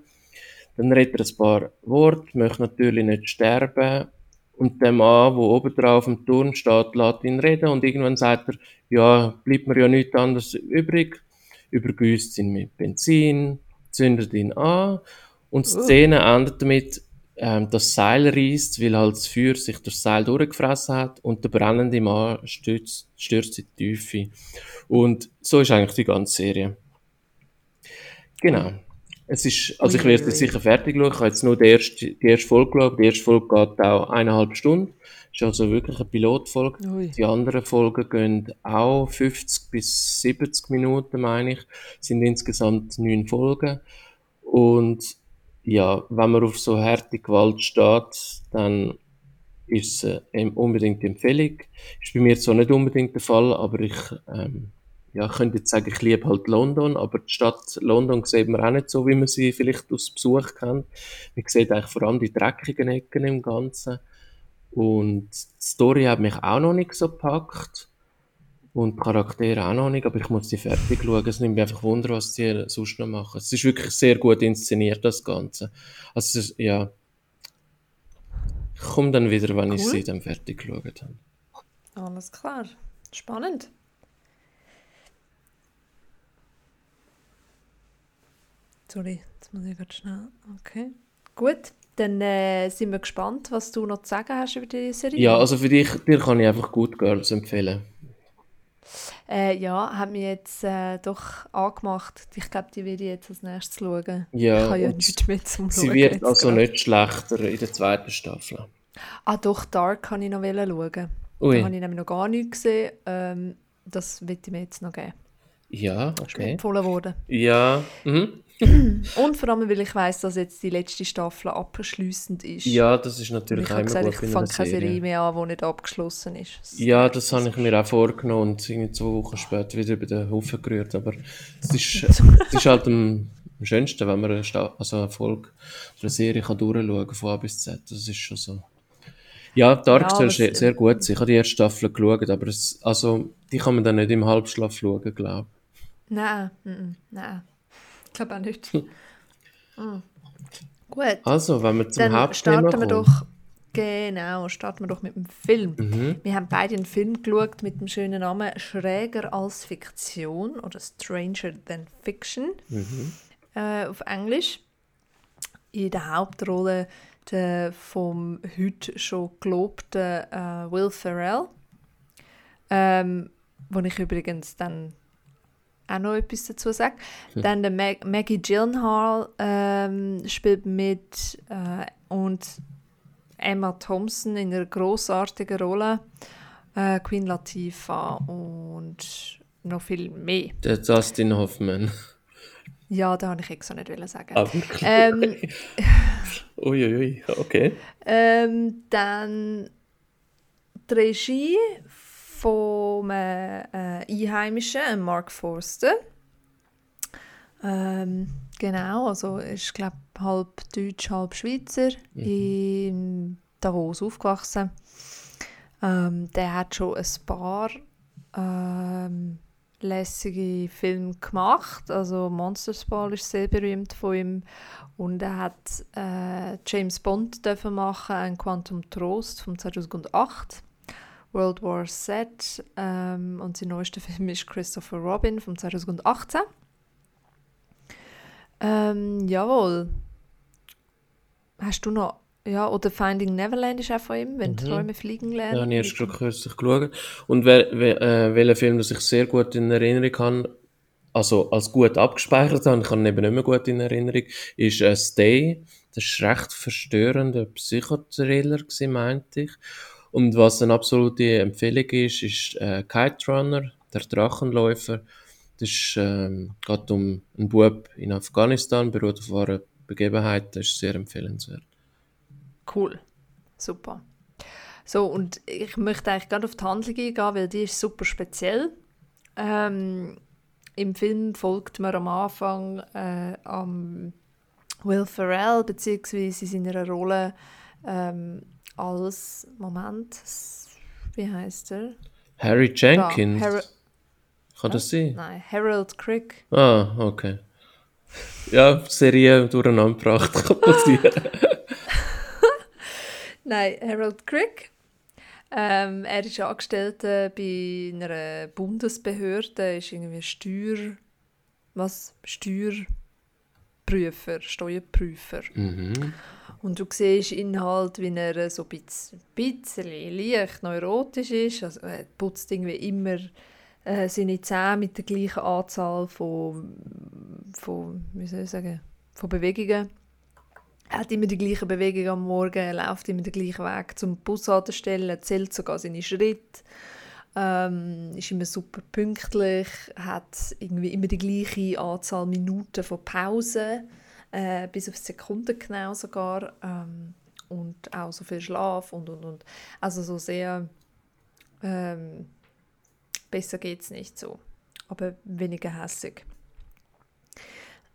Dann redet er ein paar Worte, möchte natürlich nicht sterben. Und der Mann, der oben drauf am Turm steht, lässt ihn reden und irgendwann sagt er, ja, bleibt mir ja nichts anderes übrig. Übergüßt ihn mit Benzin, zündet ihn an und die. Szene endet damit, ähm, das Seil reißt, weil halt das Feuer sich durch das Seil durchgefressen hat und der brennende Mann stürzt, stürzt in die Tiefe. Und so ist eigentlich die ganze Serie. Genau. Es ist, also ich werde jetzt sicher fertig schauen. Ich habe jetzt nur die erste, die erste Folge geschaut. Die erste Folge geht auch eineinhalb Stunden. Ist also wirklich eine Pilotfolge. Ui. Die anderen Folgen gehen auch 50 bis 70 Minuten, meine ich. Es sind insgesamt neun Folgen. Und ja, wenn man auf so harte Gewalt steht, dann ist es äh, unbedingt Empfehlung. Ist bei mir so nicht unbedingt der Fall, aber ich ähm, ja, könnte jetzt sagen, ich liebe halt London, aber die Stadt London sieht man auch nicht so, wie man sie vielleicht aus Besuch kennt. Man sieht eigentlich vor allem die dreckigen Ecken im Ganzen. Und die Story hat mich auch noch nicht so gepackt. Und Charaktere auch noch nicht, aber ich muss die fertig schauen. Es nimmt mich einfach Wunder, was die sonst noch machen. Es ist wirklich sehr gut inszeniert, das Ganze. Also, ist, ja. Ich komme dann wieder, wenn cool. ich sie dann fertig geschaut habe. Alles klar. Spannend. Sorry, jetzt muss ich gerade schnell. Okay. Gut, dann äh, sind wir gespannt, was du noch zu sagen hast über die Serie. Ja, also für dich, dir kann ich einfach Good Girls empfehlen. Äh, ja, hat mir jetzt äh, doch angemacht. Ich glaube, die werde ich jetzt als nächstes schauen. Ja, ich habe ja nichts mehr zum Sie Schauen wird also grad. nicht schlechter in der zweiten Staffel. Ah doch, Dark kann ich noch schauen. Ui. Da habe ich nämlich noch gar nichts gesehen. Ähm, das wird ich mir jetzt noch geben. Ja, okay. Ist empfohlen worden. Ja, mhm. Und vor allem, weil ich weiß, dass jetzt die letzte Staffel abschließend ist. Ja, das ist natürlich ich immer gesagt, gut Ich fange keine Serie mehr an, die nicht abgeschlossen ist. Das ja, das habe ich mir auch vorgenommen und irgendwie zwei Wochen später wieder über den Haufen gerührt. Aber es ist, ist halt am, schönsten, wenn man eine, Sta also eine Folge oder eine Serie kann durchschauen von A bis Z. Das ist schon so. Ja, Dark ja, soll sehr gut sein. Ich habe die erste Staffel geschaut, aber es, also, die kann man dann nicht im Halbschlaf schauen, glaube ich. Nein, nein glaube auch nicht. Mhm. Gut. Also, wenn wir zum Dann Hauptthema starten wir doch, genau, starten wir doch mit dem Film. Mhm. Wir haben beide einen Film geschaut mit dem schönen Namen Schräger als Fiktion oder Stranger Than Fiction mhm. äh, auf Englisch. In der Hauptrolle der vom heute schon gelobten äh, Will Ferrell. Ähm, wo ich übrigens dann auch noch etwas dazu sage. Hm. Dann der Mag Maggie Gyllenhaal ähm, spielt mit äh, und Emma Thompson in einer großartigen Rolle. Äh, Queen Latifah und noch viel mehr. Der Dustin Hoffman. Ja, da habe ich extra nicht sagen. Ah, ähm, Uiuiui, okay. Ähm, dann die Regie vom äh, Einheimischen, Mark Forster. Ähm, genau, also ist glaube halb Deutsch, halb Schweizer, mhm. in Davos aufgewachsen. Ähm, der hat schon ein paar ähm, lässige Filme gemacht. Also Monsters Ball ist sehr berühmt von ihm und er hat äh, James Bond dürfen machen, ein Quantum Trost von 2008. World War Z ähm, und sein neuester Film ist Christopher Robin von 2018. Ähm, jawohl. Hast du noch ja, oder Finding Neverland ist auch von ihm, wenn mhm. Träume fliegen lernen. Ja, habe ich erst gerade kürzlich geschaut. Und wer, wer, äh, welcher Film, das ich sehr gut in Erinnerung habe, also als gut abgespeichert habe, ich habe ihn eben nicht mehr gut in Erinnerung, ist äh, Stay. Das ist recht verstörend, ein Psychothriller meinte ich. Und was eine absolute Empfehlung ist, ist äh, Kite Runner, der Drachenläufer. Das ist, ähm, geht um einen Bub in Afghanistan, beruht auf wahre Begebenheit, das ist sehr empfehlenswert. Cool, super. So, und ich möchte eigentlich gerade auf die Handlung eingehen, weil die ist super speziell. Ähm, Im Film folgt man am Anfang äh, am Will Ferrell, beziehungsweise in seiner Rolle ähm, als, Moment, wie heißt er? Harry Jenkins. Da, Har Kann das sein? Nein, Harold Crick. Ah, okay. Ja, Serie durcheinander gebracht, kann passieren. Nein, Harold Crick. Ähm, er ist Angestellter bei einer Bundesbehörde, ist irgendwie Steuer... was? Steuerprüfer, Steuerprüfer. Mhm. Und du siehst ihn halt, wie er so ein bisschen, bisschen leicht neurotisch ist. Also er putzt irgendwie immer äh, seine Zähne mit der gleichen Anzahl von, von, wie soll ich sagen, von Bewegungen. Er hat immer die gleiche Bewegung am Morgen, er läuft immer den gleichen Weg zum Bushaltestelle, zählt sogar seine Schritte, ähm, ist immer super pünktlich, hat irgendwie immer die gleiche Anzahl Minuten von Pause, äh, bis auf Sekunden genau sogar, ähm, und auch so viel Schlaf und und und. Also so sehr ähm, besser es nicht so, aber weniger hässig.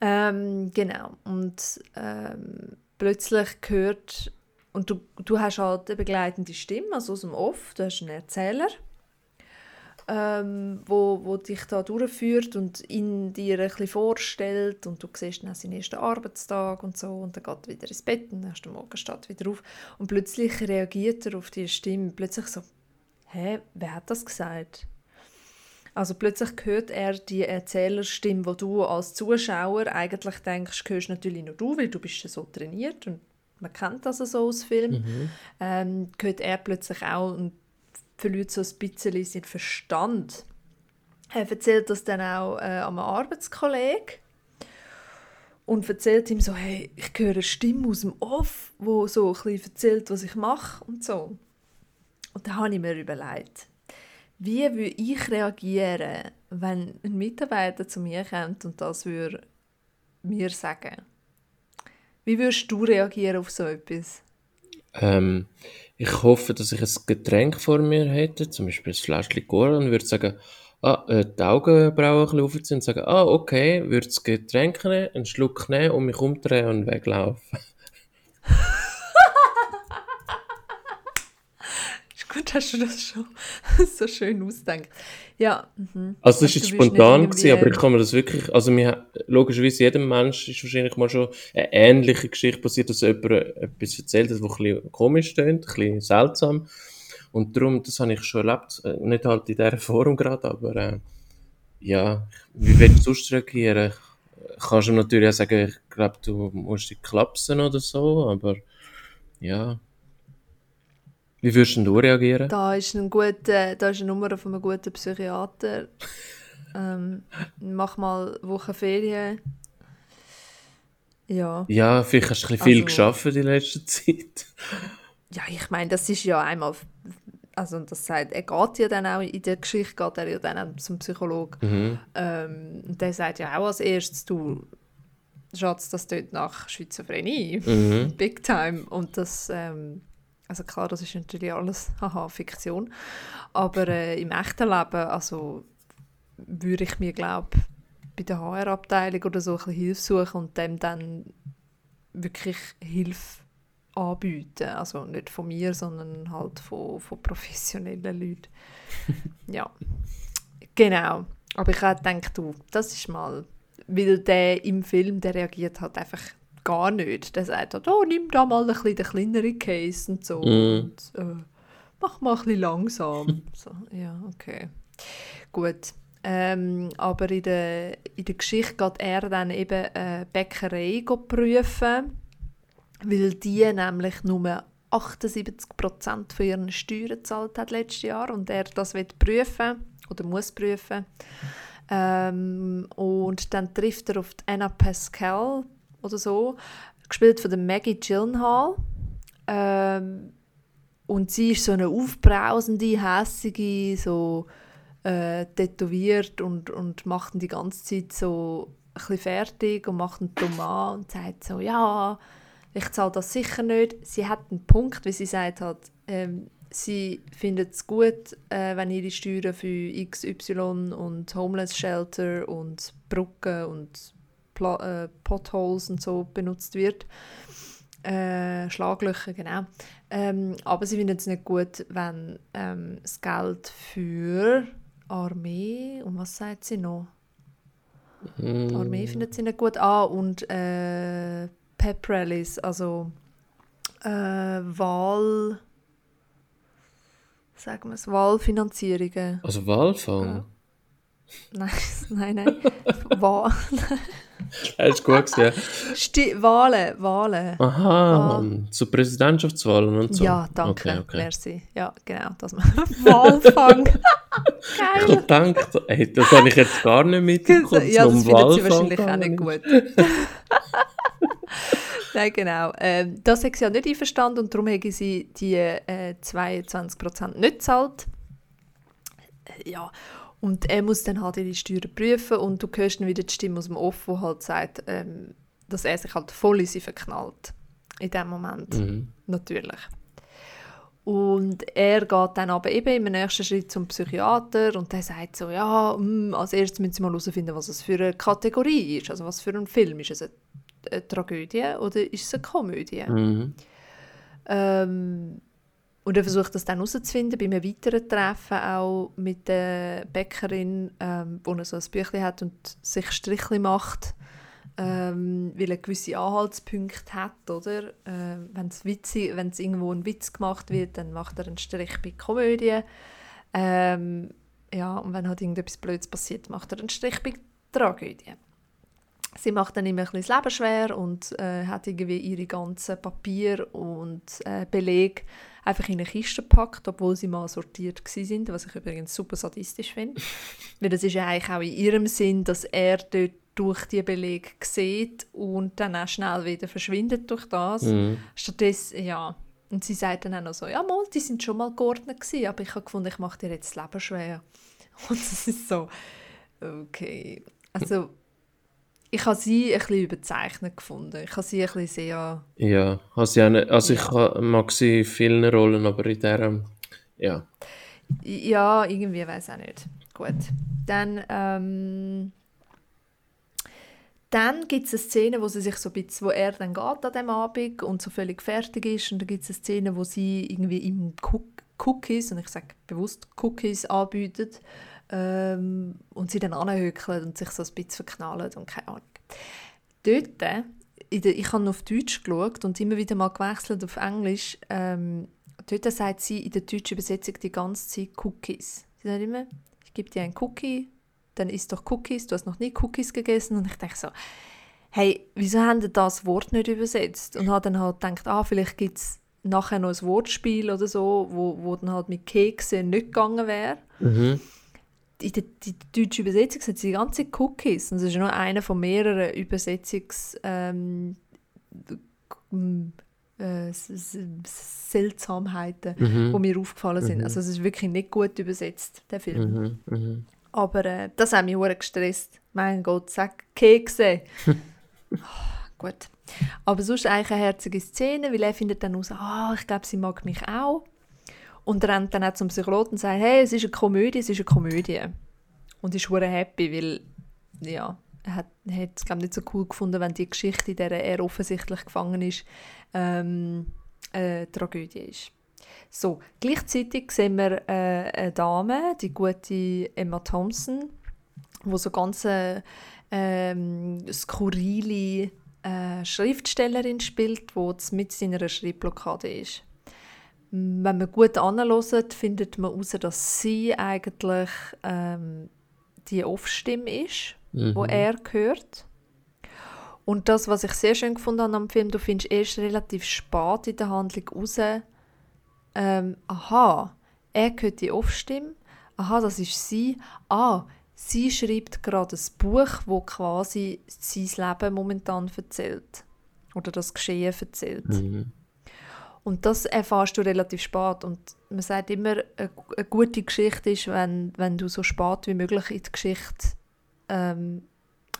Ähm, genau. Und ähm, plötzlich gehört, und du, du hast halt eine begleitende Stimme, also aus dem Off, du hast einen Erzähler, ähm, wo, wo dich da durchführt und ihn dir ein bisschen vorstellt und du siehst dann seinen ersten Arbeitstag und so und dann geht er wieder ins Bett und dann nächsten Morgen steht wieder auf und plötzlich reagiert er auf die Stimme, plötzlich so, hä, wer hat das gesagt? Also plötzlich hört er die Erzählerstimme, wo du als Zuschauer eigentlich denkst, hörst natürlich nur du, weil du bist ja so trainiert und man kennt das so aus Film. Mhm. Ähm, hört er plötzlich auch und verliert so ein bisschen seinen Verstand. Er erzählt das dann auch äh, einem Arbeitskollegen und erzählt ihm so, hey, ich höre eine Stimme aus dem Off, wo so ein bisschen erzählt, was ich mache und so. Und da habe ich mir überlegt, wie würde ich reagieren, wenn ein Mitarbeiter zu mir kommt und das würde mir sagen? Wie würdest du reagieren auf so etwas? Ähm, ich hoffe, dass ich ein Getränk vor mir hätte, zum Beispiel ein Fläschchen Cola, und würde sagen, ah, äh, die Augenbrauen ein bisschen aufziehen und sagen, ah, okay, würde das Getränk nehmen, einen Schluck nehmen und mich umdrehen und weglaufen. Gut, hast du das schon so schön ausgedacht. Ja. Mhm. Also das war jetzt spontan, gewesen, aber ich kann mir das wirklich, also mir, logischerweise jedem Mensch ist wahrscheinlich mal schon eine ähnliche Geschichte passiert, dass jemand etwas erzählt hat, was ein bisschen komisch klingt, ein bisschen seltsam. Und darum, das habe ich schon erlebt, äh, nicht halt in dieser Form gerade, aber äh, ja, wie willst du sonst reagieren? Kannst du natürlich auch sagen, ich glaube, du musst dich klapsen oder so, aber ja. Wie würdest du reagieren? Da ist, ein guter, da ist eine Nummer von einem guten Psychiater. ähm, mach mal Woche Ferien. Ja. Ja, vielleicht hast du ein bisschen viel Also- geschafft in letzter Zeit. Ja, ich meine, das ist ja einmal, also das sagt, er geht ja dann auch, in der Geschichte geht er ja dann auch zum Psychologen. Mhm. Ähm, und der sagt ja auch als erstes, du, Schatz, das tut nach Schizophrenie, Mhm. big time. Und das, ähm, also klar, das ist natürlich alles, haha, Fiktion. Aber äh, im echten Leben, also würde ich mir, glaube bei der HR-Abteilung oder so ein bisschen Hilfe suchen und dem dann wirklich Hilfe anbieten. Also nicht von mir, sondern halt von, von professionellen Leuten. ja, genau. Aber ich habe gedacht, du, das ist mal, weil der im Film, der reagiert halt einfach gar nicht. Der sagt halt, oh, nimm da mal ein bisschen den kleineren Case und so. Mhm. Und, äh, mach mal ein bisschen langsam. so, ja, okay. Gut. Ähm, aber in der, in der Geschichte geht er dann eben eine Bäckerei go prüfen, weil die nämlich nur 78% von ihren Steuern gezahlt hat letztes Jahr und er das will prüfen oder muss prüfen. Ähm, und dann trifft er auf die Anna Pascal oder so, gespielt von der Maggie Gyllenhaal. Ähm, und sie ist so eine aufbrausende, hässige, so äh, tätowiert und, und macht ihn die ganze Zeit so ein fertig und macht ihn dumm an und sagt so, ja, ich zahle das sicher nicht. Sie hat einen Punkt, wie sie sagt hat, ähm, sie findet es gut, äh, wenn ihre Steuern für XY und Homeless Shelter und Brücken und Pla äh, Potholes und so benutzt wird. Äh, Schlaglöcher, genau. Ähm, aber sie findet es nicht gut, wenn ähm, das Geld für Armee, und was sagt sie noch? Die Armee findet sie nicht gut. Ah, und äh, Pep Rallies, also äh, Wahl... Sagen wir es, Wahlfinanzierungen. Also Walfang. Nein, nein, nein. Wahl, Das ist gut gewesen, Sti Wahlen, Wahlen. Aha, zu Präsidentschaftswahlen und so. Ja, danke. Okay, okay. Merci. Ja, genau. Das Walfang. Ich Geil. habe gedacht, ey, das habe ich jetzt gar nicht mitbekommen. ja, dass das findet sie wahrscheinlich auch nicht gut. Nein, genau. Ähm, das hat sie ja nicht einverstanden und darum haben sie die äh, 22% nicht gezahlt. Äh, Ja, und er muss dann halt ihre Steuern prüfen und du hörst dann wieder die Stimme aus dem Off, die halt sagt, ähm, dass er sich halt voll in sie verknallt. In dem Moment. Mhm. Natürlich. Und er geht dann aber eben im nächsten Schritt zum Psychiater und der sagt so, ja, mm, als erstes müssen Sie mal herausfinden, was es für eine Kategorie ist, also was für ein Film. Ist es eine, eine Tragödie oder ist es eine Komödie? Mhm. Ähm, und er versucht das dann herauszufinden bei einem weiteren Treffen auch mit der Bäckerin, ähm, wo er so ein Büchlein hat und sich Strichli macht, ähm, weil er gewisse Anhaltspunkte hat, oder? Ähm, wenn es irgendwo ein Witz gemacht wird, dann macht er einen Strich bei Komödie. Ähm, ja, und wenn halt irgendetwas Blödes passiert, macht er einen Strich bei Tragödie. Sie macht dann immer ein bisschen das Leben schwer und äh, hat irgendwie ihre ganzen Papier und äh, Belege einfach in eine Kiste gepackt, obwohl sie mal sortiert sind, was ich übrigens super sadistisch finde. Weil das ist ja eigentlich auch in ihrem Sinn, dass er dort durch die Belege sieht und dann auch schnell wieder verschwindet durch das. Mhm. Stattdessen, ja. Und sie sagt dann auch noch so, ja mal, die sind schon mal geordnet gewesen, aber ich habe gefunden, ich mache dir jetzt das Leben schwer. Und es ist so, okay. Also, ich habe sie ein bisschen überzeichnet gefunden. Ich habe sie ein bisschen sehr, Ja, also, ja also ich Ja. mag sie in vielen Rollen, aber in der, ja. ja, irgendwie weiß auch nicht. Gut. Dann, ähm, dann gibt es eine Szene, wo sie sich so ein bisschen, wo er dann geht an dem Abend und so völlig fertig ist und dann gibt es eine Szene, wo sie irgendwie ihm Cook Cookies, und ich sage bewusst Cookies, anbietet ähm, und sie dann anhökeln und sich so ein bisschen verknallen und keine Ahnung. Dort, äh, ich habe auf Deutsch geschaut und immer wieder mal gewechselt auf Englisch, ähm, dort sagt sie in der deutschen Übersetzung die ganze Zeit Cookies. Sie sagt immer, ich gebe dir einen Cookie, dann isst doch Cookies, du hast noch nie Cookies gegessen und ich denke so, hey, wieso haben die das Wort nicht übersetzt? Und habe dann halt gedacht, ah, vielleicht gibt es nachher noch ein Wortspiel oder so, wo, wo dann halt mit Kekse nicht gegangen wäre. Mhm. In der, in der deutschen Übersetzung sind die ganzen Cookies. Und das ist nur einer von mehreren Übersetzungs... Ähm, äh, Seltsamheiten, Mhm. die mir aufgefallen sind. Mhm. Also es ist wirklich nicht gut übersetzt, der Film. Mhm. Mhm. Aber äh, das hat mich hure gestresst. Mein Gott, sag Kekse. Ah, gut. Aber sonst eigentlich eine herzige Szene, weil er findet dann raus, ah, ich glaube, sie mag mich auch. Und rennt dann auch zum Psychologen und sagt, hey, es ist eine Komödie, es ist eine Komödie. Und ist hure happy, weil, ja, er hat es, nicht so cool gefunden, wenn die Geschichte, in der er offensichtlich gefangen ist, ähm, eine Tragödie ist. So, gleichzeitig sehen wir äh, eine Dame, die gute Emma Thompson, wo so ganz äh, ähm, skurrile äh, Schriftstellerin spielt, die mit seiner Schreibblockade ist. Wenn man gut anhört, findet man heraus, dass sie eigentlich ähm, die Off-Stimme ist, wo Mhm. er hört. Und das, was ich sehr schön gefunden habe am Film, du findest erst relativ spät in der Handlung raus, ähm, aha, er hört die Off-Stimme, aha, das ist sie, ah, sie schreibt gerade ein Buch, wo quasi sein Leben momentan erzählt. Oder das Geschehen erzählt. Mhm. Und das erfährst du relativ spät. Und man sagt immer, eine, eine gute Geschichte ist, wenn, wenn du so spät wie möglich in die Geschichte ähm,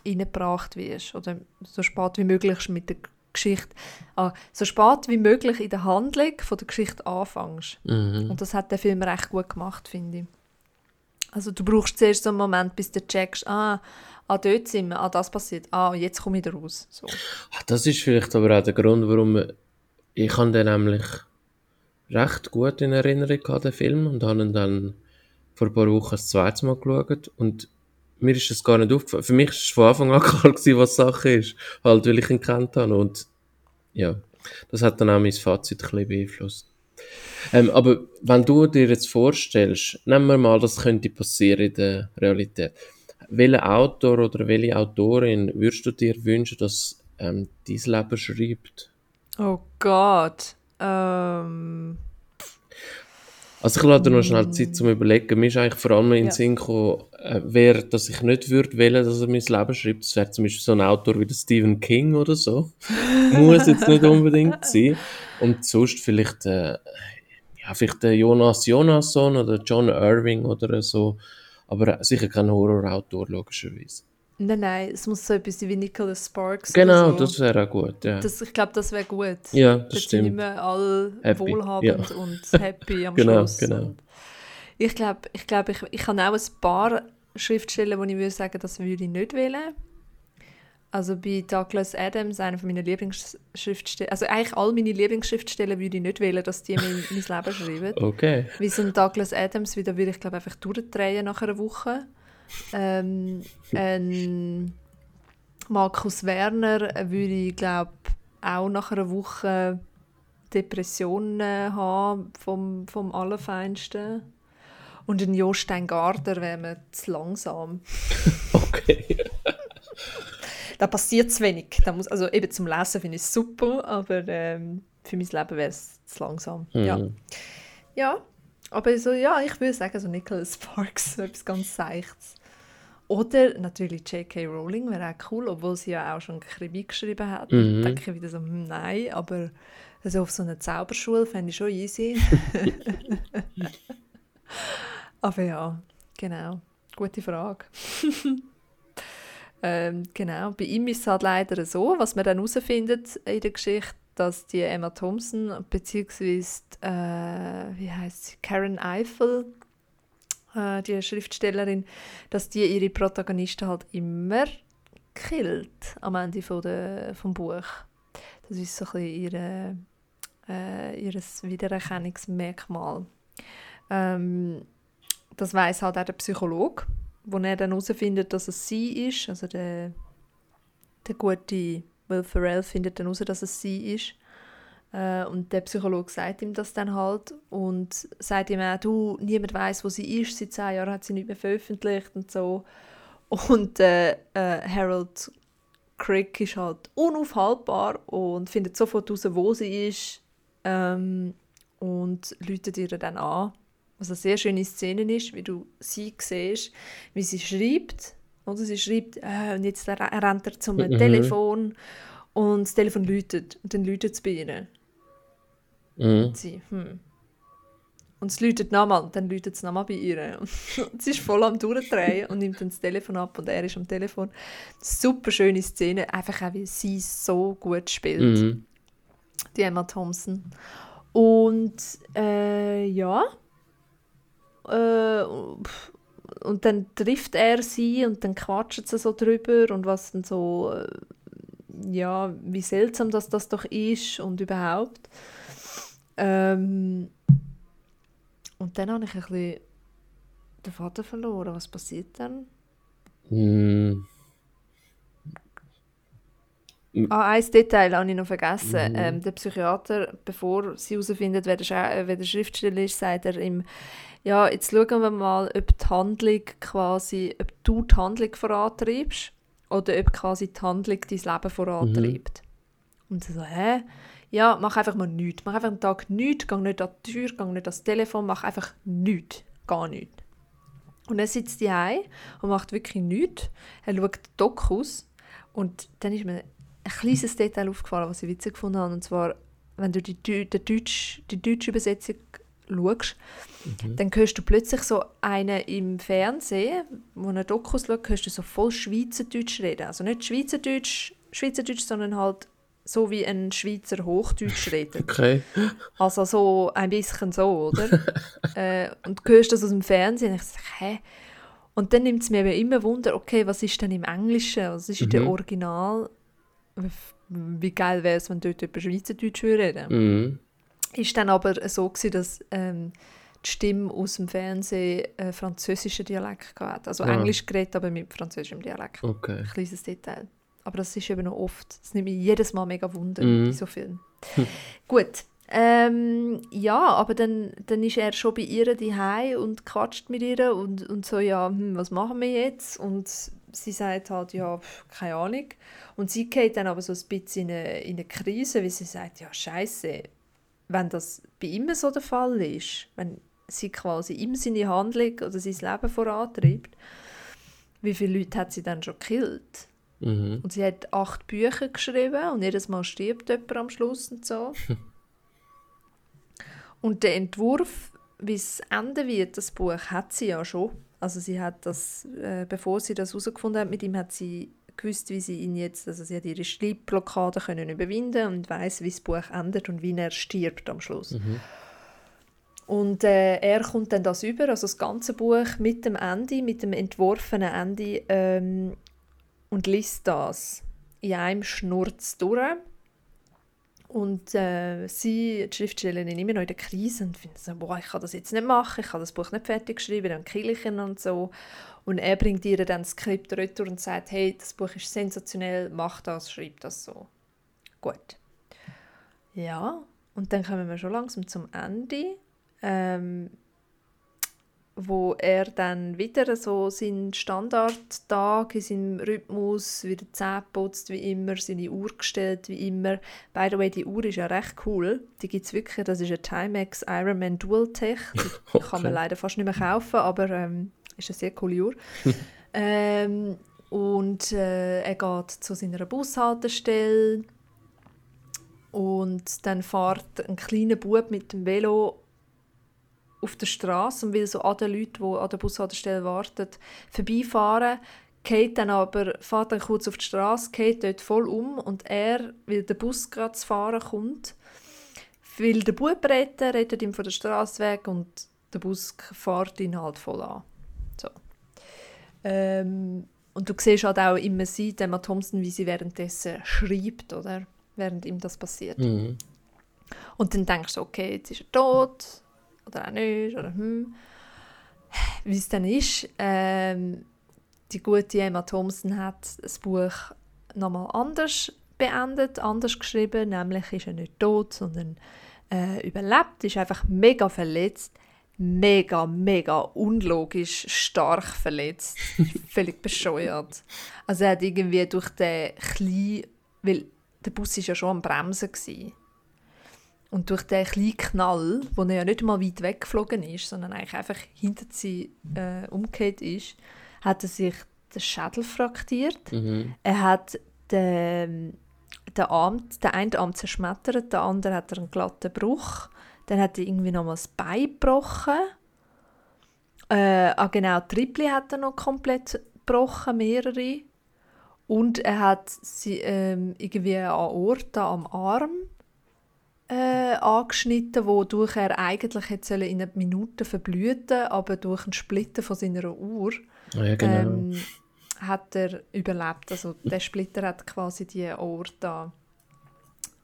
reingebracht wirst. Oder so spät wie möglich mit der Geschichte, ah, so spät wie möglich in der Handlung von der Geschichte anfängst. Mhm. Und das hat der Film recht gut gemacht, finde ich. Also du brauchst zuerst so einen Moment, bis du checkst, ah, ah dort sind wir, ah, das passiert, ah, jetzt komme ich da raus. So. Ach, Das ist vielleicht aber auch der Grund, warum ich habe den nämlich recht gut in Erinnerung gehabt, den Film, und habe ihn dann vor ein paar Wochen das zweite Mal geschaut und mir ist das gar nicht aufgefallen. Für mich war es von Anfang an klar, was Sache ist, halt, weil ich ihn kennt habe und ja, das hat dann auch mein Fazit ein bisschen beeinflusst. Ähm, aber wenn du dir jetzt vorstellst, nehmen wir mal, das könnte passieren in der Realität. Welcher Autor oder welche Autorin würdest du dir wünschen, dass ähm, dein Leben schreibt? Oh Gott. Ähm, Also ich lade noch schnell Zeit zum Überlegen. Mir ist eigentlich vor allem in den Ja. Sinn gekommen, äh, wer, dass ich nicht würde wählen, dass er mein Leben schreibt. Das wäre zum Beispiel so ein Autor wie der Stephen King oder so. Muss jetzt nicht unbedingt sein. Und sonst vielleicht, äh, ja, vielleicht der Jonas Jonasson oder John Irving oder so. Aber sicher kein Horrorautor, logischerweise. Nein, nein, es muss so etwas sein wie Nicholas Sparks. Genau, oder so. das wäre auch gut, ja. Das, ich glaube, das wäre gut. ja, das sind stimmt. immer alle Happy, wohlhabend und happy am Genau, Schluss. genau. Und ich glaube, ich, glaub, ich, ich habe auch ein paar Schriftsteller, wo ich würde sagen, das würde ich nicht wählen. Also bei Douglas Adams, einer von meinen Lieblingsschriftsteller, also eigentlich all meine Lieblingsschriftsteller würde ich nicht wählen, dass die mein, mein Leben schreiben. Okay. Wie so ein Douglas Adams, wie da würde ich glaube einfach durchdrehen nach einer Woche. Ähm, ein Markus Werner würde ich glaube auch nach einer Woche Depressionen äh, haben vom, vom Allerfeinsten. Und ein Jo Steingarter wäre mir zu langsam. Okay. Da passiert zu wenig. Da muss, also eben zum Lesen finde ich es super, aber ähm, für mein Leben wäre es zu langsam. Ja. Mhm. Ja, aber so, ja, ich würde sagen, so Nicholas Sparks, so etwas ganz Seichtes. Oder natürlich J.K. Rowling wäre auch cool, obwohl sie ja auch schon Krimi geschrieben hat. Mhm. denke ich wieder so, hm, nein, aber also auf so einer Zauberschule fände ich schon easy. aber ja, genau. Gute Frage. ähm, genau, bei ihm ist es halt leider so, was man dann herausfindet in der Geschichte, dass die Emma Thompson beziehungsweise äh, wie heißt sie Karen Eiffel äh, die Schriftstellerin dass die ihre Protagonisten halt immer killt am Ende von der, vom Buch. Das ist so ein bisschen ihre, äh, ihres Wiedererkennungsmerkmal. Ähm, das weiß halt auch der Psychologe wo er dann herausfindet dass es sie ist. Also der der gute Will Ferrell findet dann heraus, dass es sie ist. Äh, und der Psychologe sagt ihm das dann halt und sagt ihm auch, du, niemand weiß, wo sie ist, seit zehn Jahren hat sie nicht mehr veröffentlicht und so. Und äh, äh, Harold Crick ist halt unaufhaltbar und findet sofort heraus, wo sie ist, ähm, und läutet ihr dann an. Was eine sehr schöne Szene ist, wie du sie siehst, wie sie schreibt. Oder sie schreibt, äh, und jetzt rennt er zum mhm. Telefon und das Telefon läutet. Und dann läutet es bei ihr. Mhm. Und sie, hm. Und es läutet nochmal, dann läutet es nochmal bei ihr. Und sie ist voll am Durchdrehen und nimmt dann das Telefon ab und er ist am Telefon. Super schöne Szene, einfach auch, wie sie so gut spielt. Mhm. Die Emma Thompson. Und äh, ja. Äh, und dann trifft er sie und dann quatscht sie so drüber und was dann so, äh, ja, wie seltsam das, das doch ist und überhaupt. Ähm, und dann habe ich ein bisschen den Vater verloren. Was passiert dann? Mm. Ah, ein Detail habe ich noch vergessen. Mm. Ähm, der Psychiater, bevor sie herausfindet, wer der, wer der Schriftsteller ist, sagt er ihm, ja, jetzt schauen wir mal, ob die Handlung quasi, ob du die Handlung vorantreibst oder ob quasi die Handlung dein Leben vorantreibt. Mhm. Und sie so, hä? Ja, mach einfach mal nichts. Mach einfach einen Tag nichts, geh nicht an die Tür, geh nicht ans Telefon, mach einfach nichts. Gar nichts. Und dann sitzt die ein und macht wirklich nichts. Er schaut Dokus und dann ist mir ein kleines Detail aufgefallen, was ich witzig gefunden habe. Und zwar, wenn du die, die, Deutsch, die deutsche Übersetzung schaust, mhm. dann hörst du plötzlich so einen im Fernsehen, wo eine Dokus schaut, hörst du so voll Schweizerdeutsch reden. Also nicht Schweizerdeutsch, Schweizerdeutsch, sondern halt so wie ein Schweizer Hochdeutsch redet. Okay. Also so ein bisschen so, oder? äh, und du hörst das aus dem Fernsehen und ich sage, hä? Und dann nimmt es mir immer Wunder, okay, was ist denn im Englischen? Was ist mhm. der Original? Wie geil wäre es, wenn dort über Schweizerdeutsch reden mhm. Ist dann aber so gewesen, dass ähm, die Stimme aus dem Fernsehen äh, französischen Dialekt hatte. Also ah. Englisch geredet, aber mit französischem Dialekt. Okay. Ein kleines Detail. Aber das ist eben noch oft. Das nimmt mich jedes Mal mega Wunder bei so Filmen. Gut. Ähm, ja, aber dann, dann ist er schon bei ihr daheim und quatscht mit ihr und, und so, ja, hm, was machen wir jetzt? Und sie sagt halt, ja, keine Ahnung. Und sie geht dann aber so ein bisschen in eine, in eine Krise, weil sie sagt, ja, scheiße, wenn das bei ihm so der Fall ist, wenn sie quasi ihm seine Handlung oder sein Leben vorantreibt, wie viele Leute hat sie dann schon gekillt? Mhm. Und sie hat acht Bücher geschrieben und jedes Mal stirbt jemand am Schluss und so. und der Entwurf, wie es enden wird, das Buch, hat sie ja schon. Also sie hat das, äh, bevor sie das herausgefunden hat mit ihm, hat sie gewusst, wie sie ihn jetzt, also sie hat ihre Schreibblockade können überwinden und weiß, wie das Buch endet und wie er stirbt am Schluss. Mhm. Und äh, er kommt dann das über, also das ganze Buch mit dem Ende, mit dem entworfenen Ende, ähm, und liest das in einem Schnurz durch. Und äh, sie, die Schriftstellerin, immer noch in der Krise und findet so, boah, ich kann das jetzt nicht machen, ich kann das Buch nicht fertig geschrieben, dann kill ich ihn und so. Und er bringt ihr dann das Skript retour und sagt, hey, das Buch ist sensationell, mach das, schreib das so. Gut. Ja, und dann kommen wir schon langsam zum Ende. Ähm, wo er dann wieder so seinen Standardtag in seinem Rhythmus wieder Zähne putzt wie immer, seine Uhr gestellt wie immer. By the way, die Uhr ist ja recht cool. Die gibt es wirklich, das ist eine Timex Ironman Dual Tech. Die okay. kann man leider fast nicht mehr kaufen, aber ähm, ist eine sehr coole Uhr. ähm, und äh, er geht zu seiner Bushaltestelle und dann fährt ein kleiner Bub mit dem Velo auf der Straße und will so an den Leuten, die an der Bushaltestelle warten, vorbeifahren, geht dann aber, fährt dann kurz auf die Straße, geht dort voll um und er, weil der Bus gerade zu fahren kommt, will den Bub retten, rettet ihn von der Straße weg und der Bus fährt ihn halt voll an. So. Ähm, und du siehst halt auch immer sie, Emma Thompson, wie sie währenddessen schreibt, oder? Während ihm das passiert. Mhm. Und dann denkst du, okay, jetzt ist er tot, oder auch nicht, oder hm. Wie es dann ist, ähm, die gute Emma Thompson hat das Buch nochmal anders beendet, anders geschrieben, nämlich ist er nicht tot, sondern äh, überlebt, ist einfach mega verletzt, mega, mega unlogisch stark verletzt, völlig bescheuert. Also er hat irgendwie durch den kleinen, weil der Bus ist ja schon am Bremsen gewesen. Und durch den kleinen Knall, wo er ja nicht mal weit weggeflogen ist, sondern eigentlich einfach hinter sie äh, umgekehrt ist, hat er sich den Schädel fraktiert. Mhm. Er hat den, den Arm, den einen Arm zerschmettert, den anderen hat er einen glatten Bruch. Dann hat er irgendwie noch mal das Bein gebrochen. Äh, ah genau, die Tripli hat er noch komplett gebrochen, mehrere. Und er hat sie, ähm, irgendwie eine Aorta am Arm äh, angeschnitten, wodurch er eigentlich hätte in einer Minute verblühten aber durch ein Splitter von seiner Uhr ja, genau. ähm, hat er überlebt. Also der Splitter hat quasi die Aorta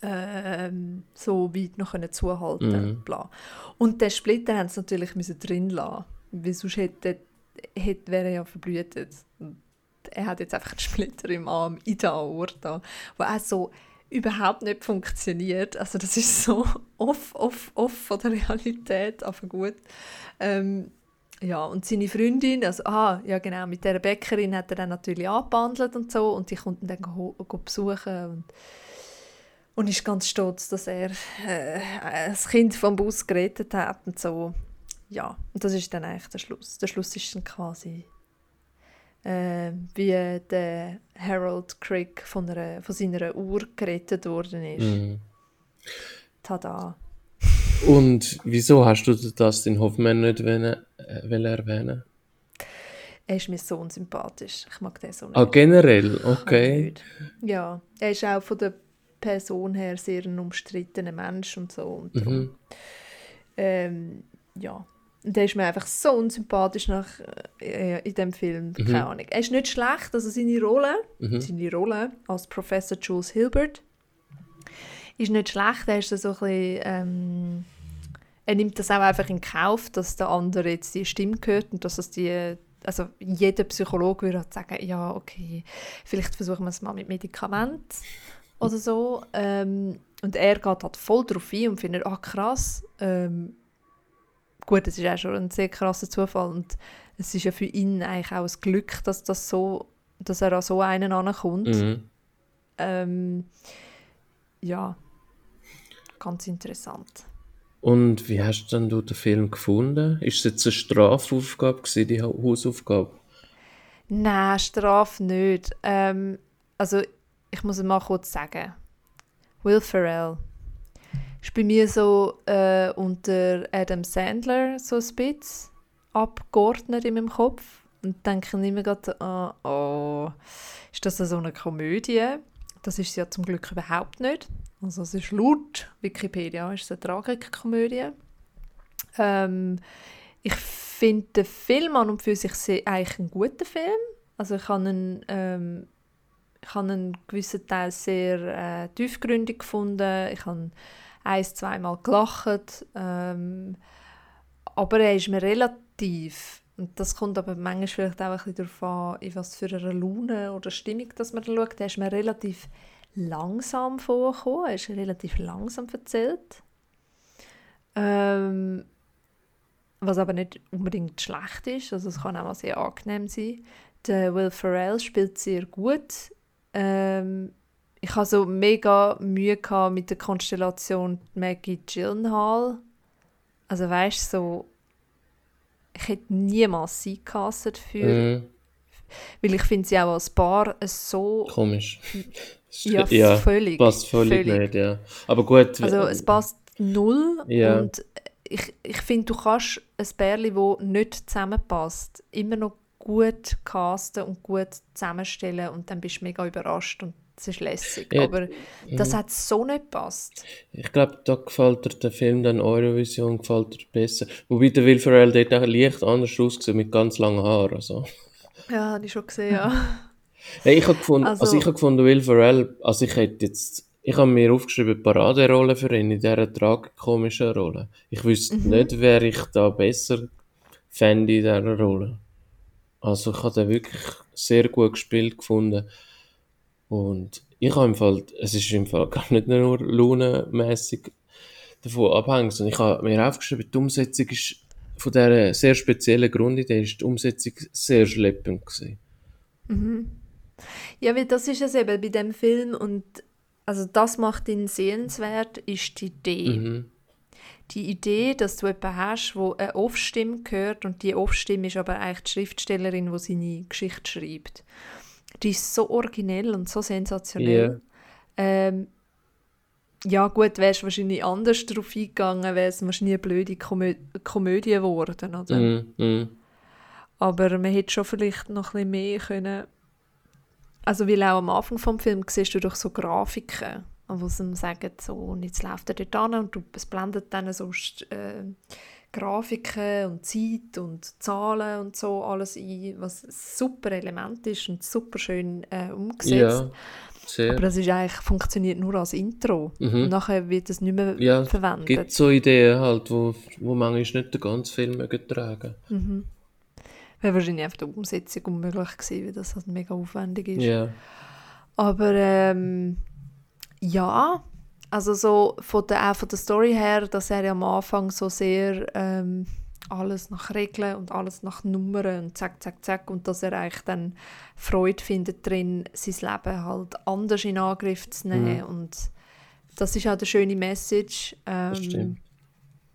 ähm, so weit noch können zuhalten Mhm. bla. Und den Splitter haben sie natürlich müssen drin lassen, weil sonst hätte, hätte, wäre er ja verblühtet. Und Er hat jetzt einfach einen Splitter im Arm in der Aorta, wo auch so überhaupt nicht funktioniert. Also das ist so off, off, off von der Realität, aber gut. Ähm, ja, und seine Freundin, also, ah, ja genau, mit der Bäckerin hat er dann natürlich angebandelt und so und die kommt ihn dann go, go besuchen und, und ist ganz stolz, dass er äh, das Kind vom Bus gerettet hat und so. Ja, und das ist dann eigentlich der Schluss. Der Schluss ist dann quasi äh, wie der Harold Crick von, einer, von seiner Uhr gerettet worden ist. Mhm. Tada. Und wieso hast du das den Hoffmann nicht wollen, äh, wollen erwähnen? Er ist mir so unsympathisch. Ich mag den so nicht. Ah, generell, okay. Ja, er ist auch von der Person her sehr ein umstrittener Mensch und so. Und darum, Mhm. ähm, ja. Und der ist mir einfach so unsympathisch nach, äh, in dem Film. Mhm. Keine Ahnung. Er ist nicht schlecht, also seine Rolle, Mhm. seine Rolle als Professor Jules Hilbert ist nicht schlecht. Er ist so ein bisschen, ähm, er nimmt das auch einfach in Kauf, dass der andere jetzt die Stimme hört und dass es die also jeder Psychologe würde halt sagen, ja, okay, vielleicht versuchen wir es mal mit Medikamenten oder so. Ähm, und er geht halt voll drauf ein und findet, ah krass, ähm, gut, es ist auch schon ein sehr krasser Zufall und es ist ja für ihn eigentlich auch ein Glück, dass, das so, dass er an so einen ankommt. Mhm. Ähm, ja, ganz interessant. Und wie hast denn du den Film gefunden? Ist es jetzt eine Strafaufgabe gewesen, die Ha- Hausaufgabe? Nein, Strafe nicht. Ähm, also, ich muss es mal kurz sagen. Will Ferrell ist bei mir so äh, unter Adam Sandler so ein bisschen abgeordnet in meinem Kopf. Und denke immer gerade, ah, oh, ist das so eine Komödie? Das ist es ja zum Glück überhaupt nicht. Also es ist laut Wikipedia, ist es eine Tragikkomödie. Ähm, ich finde den Film an und für sich eigentlich ein guter Film. Also ich habe einen, ähm, ich habe einen gewissen Teil sehr äh, tiefgründig gefunden. Ich habe ein, zweimal gelacht. Ähm, aber er ist mir relativ, und das kommt aber manchmal vielleicht auch ein bisschen darauf an, in was für einer Laune oder Stimmung dass man schaut, er ist mir relativ langsam vorgekommen. Er ist relativ langsam erzählt. Ähm, was aber nicht unbedingt schlecht ist. Also es kann auch mal sehr angenehm sein. Der Will Ferrell spielt sehr gut. Ähm, ich hatte so mega Mühe gehabt mit der Konstellation Maggie Gyllenhaal. Also weißt du, so, ich hätte niemals sie gecastet für, Mhm. weil ich finde sie auch als Paar so Komisch. ja, völlig, passt völlig, völlig. nicht, ja. Aber gut. Also es passt null Ja. und ich, ich finde, du kannst ein Bärli, wo nicht zusammenpasst, immer noch gut casten und gut zusammenstellen und dann bist du mega überrascht und es ist lässig. Ja, Aber das hat so nicht gepasst. Ich glaube, da gefällt dir der Film dann Eurovision gefällt dir besser. Wobei der Will Ferrell dort auch leicht anders ausgesehen mit ganz langen Haaren. Also. Ja, habe ich schon gesehen, ja. Hey, ich habe gefunden, also, Also- ich habe gefunden, Will Ferrell, also ich hätte jetzt, ich habe mir aufgeschrieben, Paraderolle für ihn in dieser tragikomischen Rolle. Ich wüsste Mhm. nicht, wer ich da besser fände in dieser Rolle. Also ich habe den wirklich sehr gut gespielt gefunden. Und ich habe im Fall, es ist im Fall gar nicht nur launenmässig davon abhängig, sondern ich habe mir aufgeschrieben, die Umsetzung ist von dieser sehr speziellen Grundidee ist die Umsetzung sehr schleppend gewesen. Ja, weil das ist es eben bei dem Film und also das macht ihn sehenswert, ist die Idee. Mhm. Die Idee, dass du jemanden hast, wo eine Off-Stimme hört und die Off-Stimme ist aber eigentlich die Schriftstellerin, die seine Geschichte schreibt. Die ist so originell und so sensationell. Ähm, ja gut, wärst du wahrscheinlich anders darauf eingegangen, wäre es wahrscheinlich eine blöde Komö Komödie geworden, oder? Mhm. Mhm. Aber man hätte schon vielleicht noch ein bisschen mehr können. Also weil auch am Anfang vom Film siehst du doch so Grafiken, wo sie sagen, so, und jetzt läuft er dort an und du, es blendet dann so äh, Grafiken und Zeit und Zahlen und so alles ein, was ein super Element ist und super schön äh, umgesetzt. Ja, sehr. Aber das ist eigentlich, funktioniert nur als Intro. Mhm. Und nachher wird es nicht mehr Ja, verwendet. gibt so Ideen halt, wo, wo manchmal nicht den ganzen Film tragen. Mhm. Wäre wahrscheinlich einfach die Umsetzung unmöglich gewesen, weil das halt mega aufwendig ist. Ja. Aber ähm, ja, also so von der, auch von der Story her, dass er ja am Anfang so sehr ähm, alles nach Regeln und alles nach Nummern und zack, zack, zack und dass er eigentlich dann Freude findet drin, sein Leben halt anders in Angriff zu nehmen und das ist auch eine schöne Message, Das ähm, stimmt.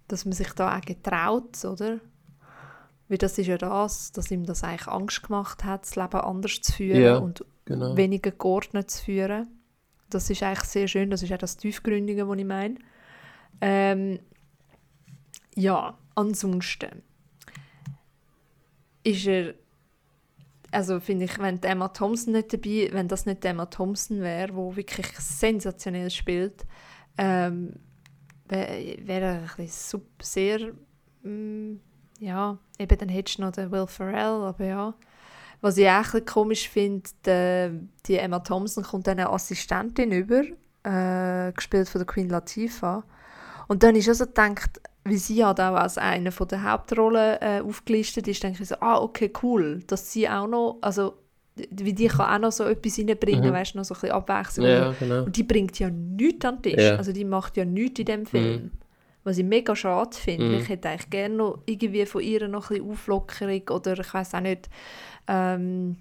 dass man sich da auch getraut, oder? Weil das ist ja das, dass ihm das eigentlich Angst gemacht hat, das Leben anders zu führen Ja, und genau. weniger geordnet zu führen. Das ist eigentlich sehr schön, das ist auch das Tiefgründige, was ich meine. Ähm, ja, ansonsten ist er, also finde ich, wenn Emma Thompson nicht dabei, wenn das nicht Emma Thompson wäre, wo wirklich sensationell spielt, ähm, wäre wär er ein bisschen sup- sehr, mm, ja, eben dann hättest du noch den Will Ferrell, aber ja. Was ich auch ein komisch finde, die, die Emma Thompson kommt dann eine Assistentin über, äh, gespielt von der Queen Latifah. Und dann ist also gedacht, wie sie halt auch als eine von der Hauptrollen äh, aufgelistet ist, denke ich so, ah, okay, cool, dass sie auch noch, also wie die kann auch noch so etwas reinbringen, Mhm. weißt du, noch so ein bisschen Abwechslung. Ja, genau. Und die bringt ja nichts an den Tisch. Ja. Also die macht ja nichts in dem Film. Was ich mega schade finde. Mhm. Ich hätte eigentlich gerne noch irgendwie von ihr noch ein bisschen Auflockerung oder ich weiß auch nicht, ähm,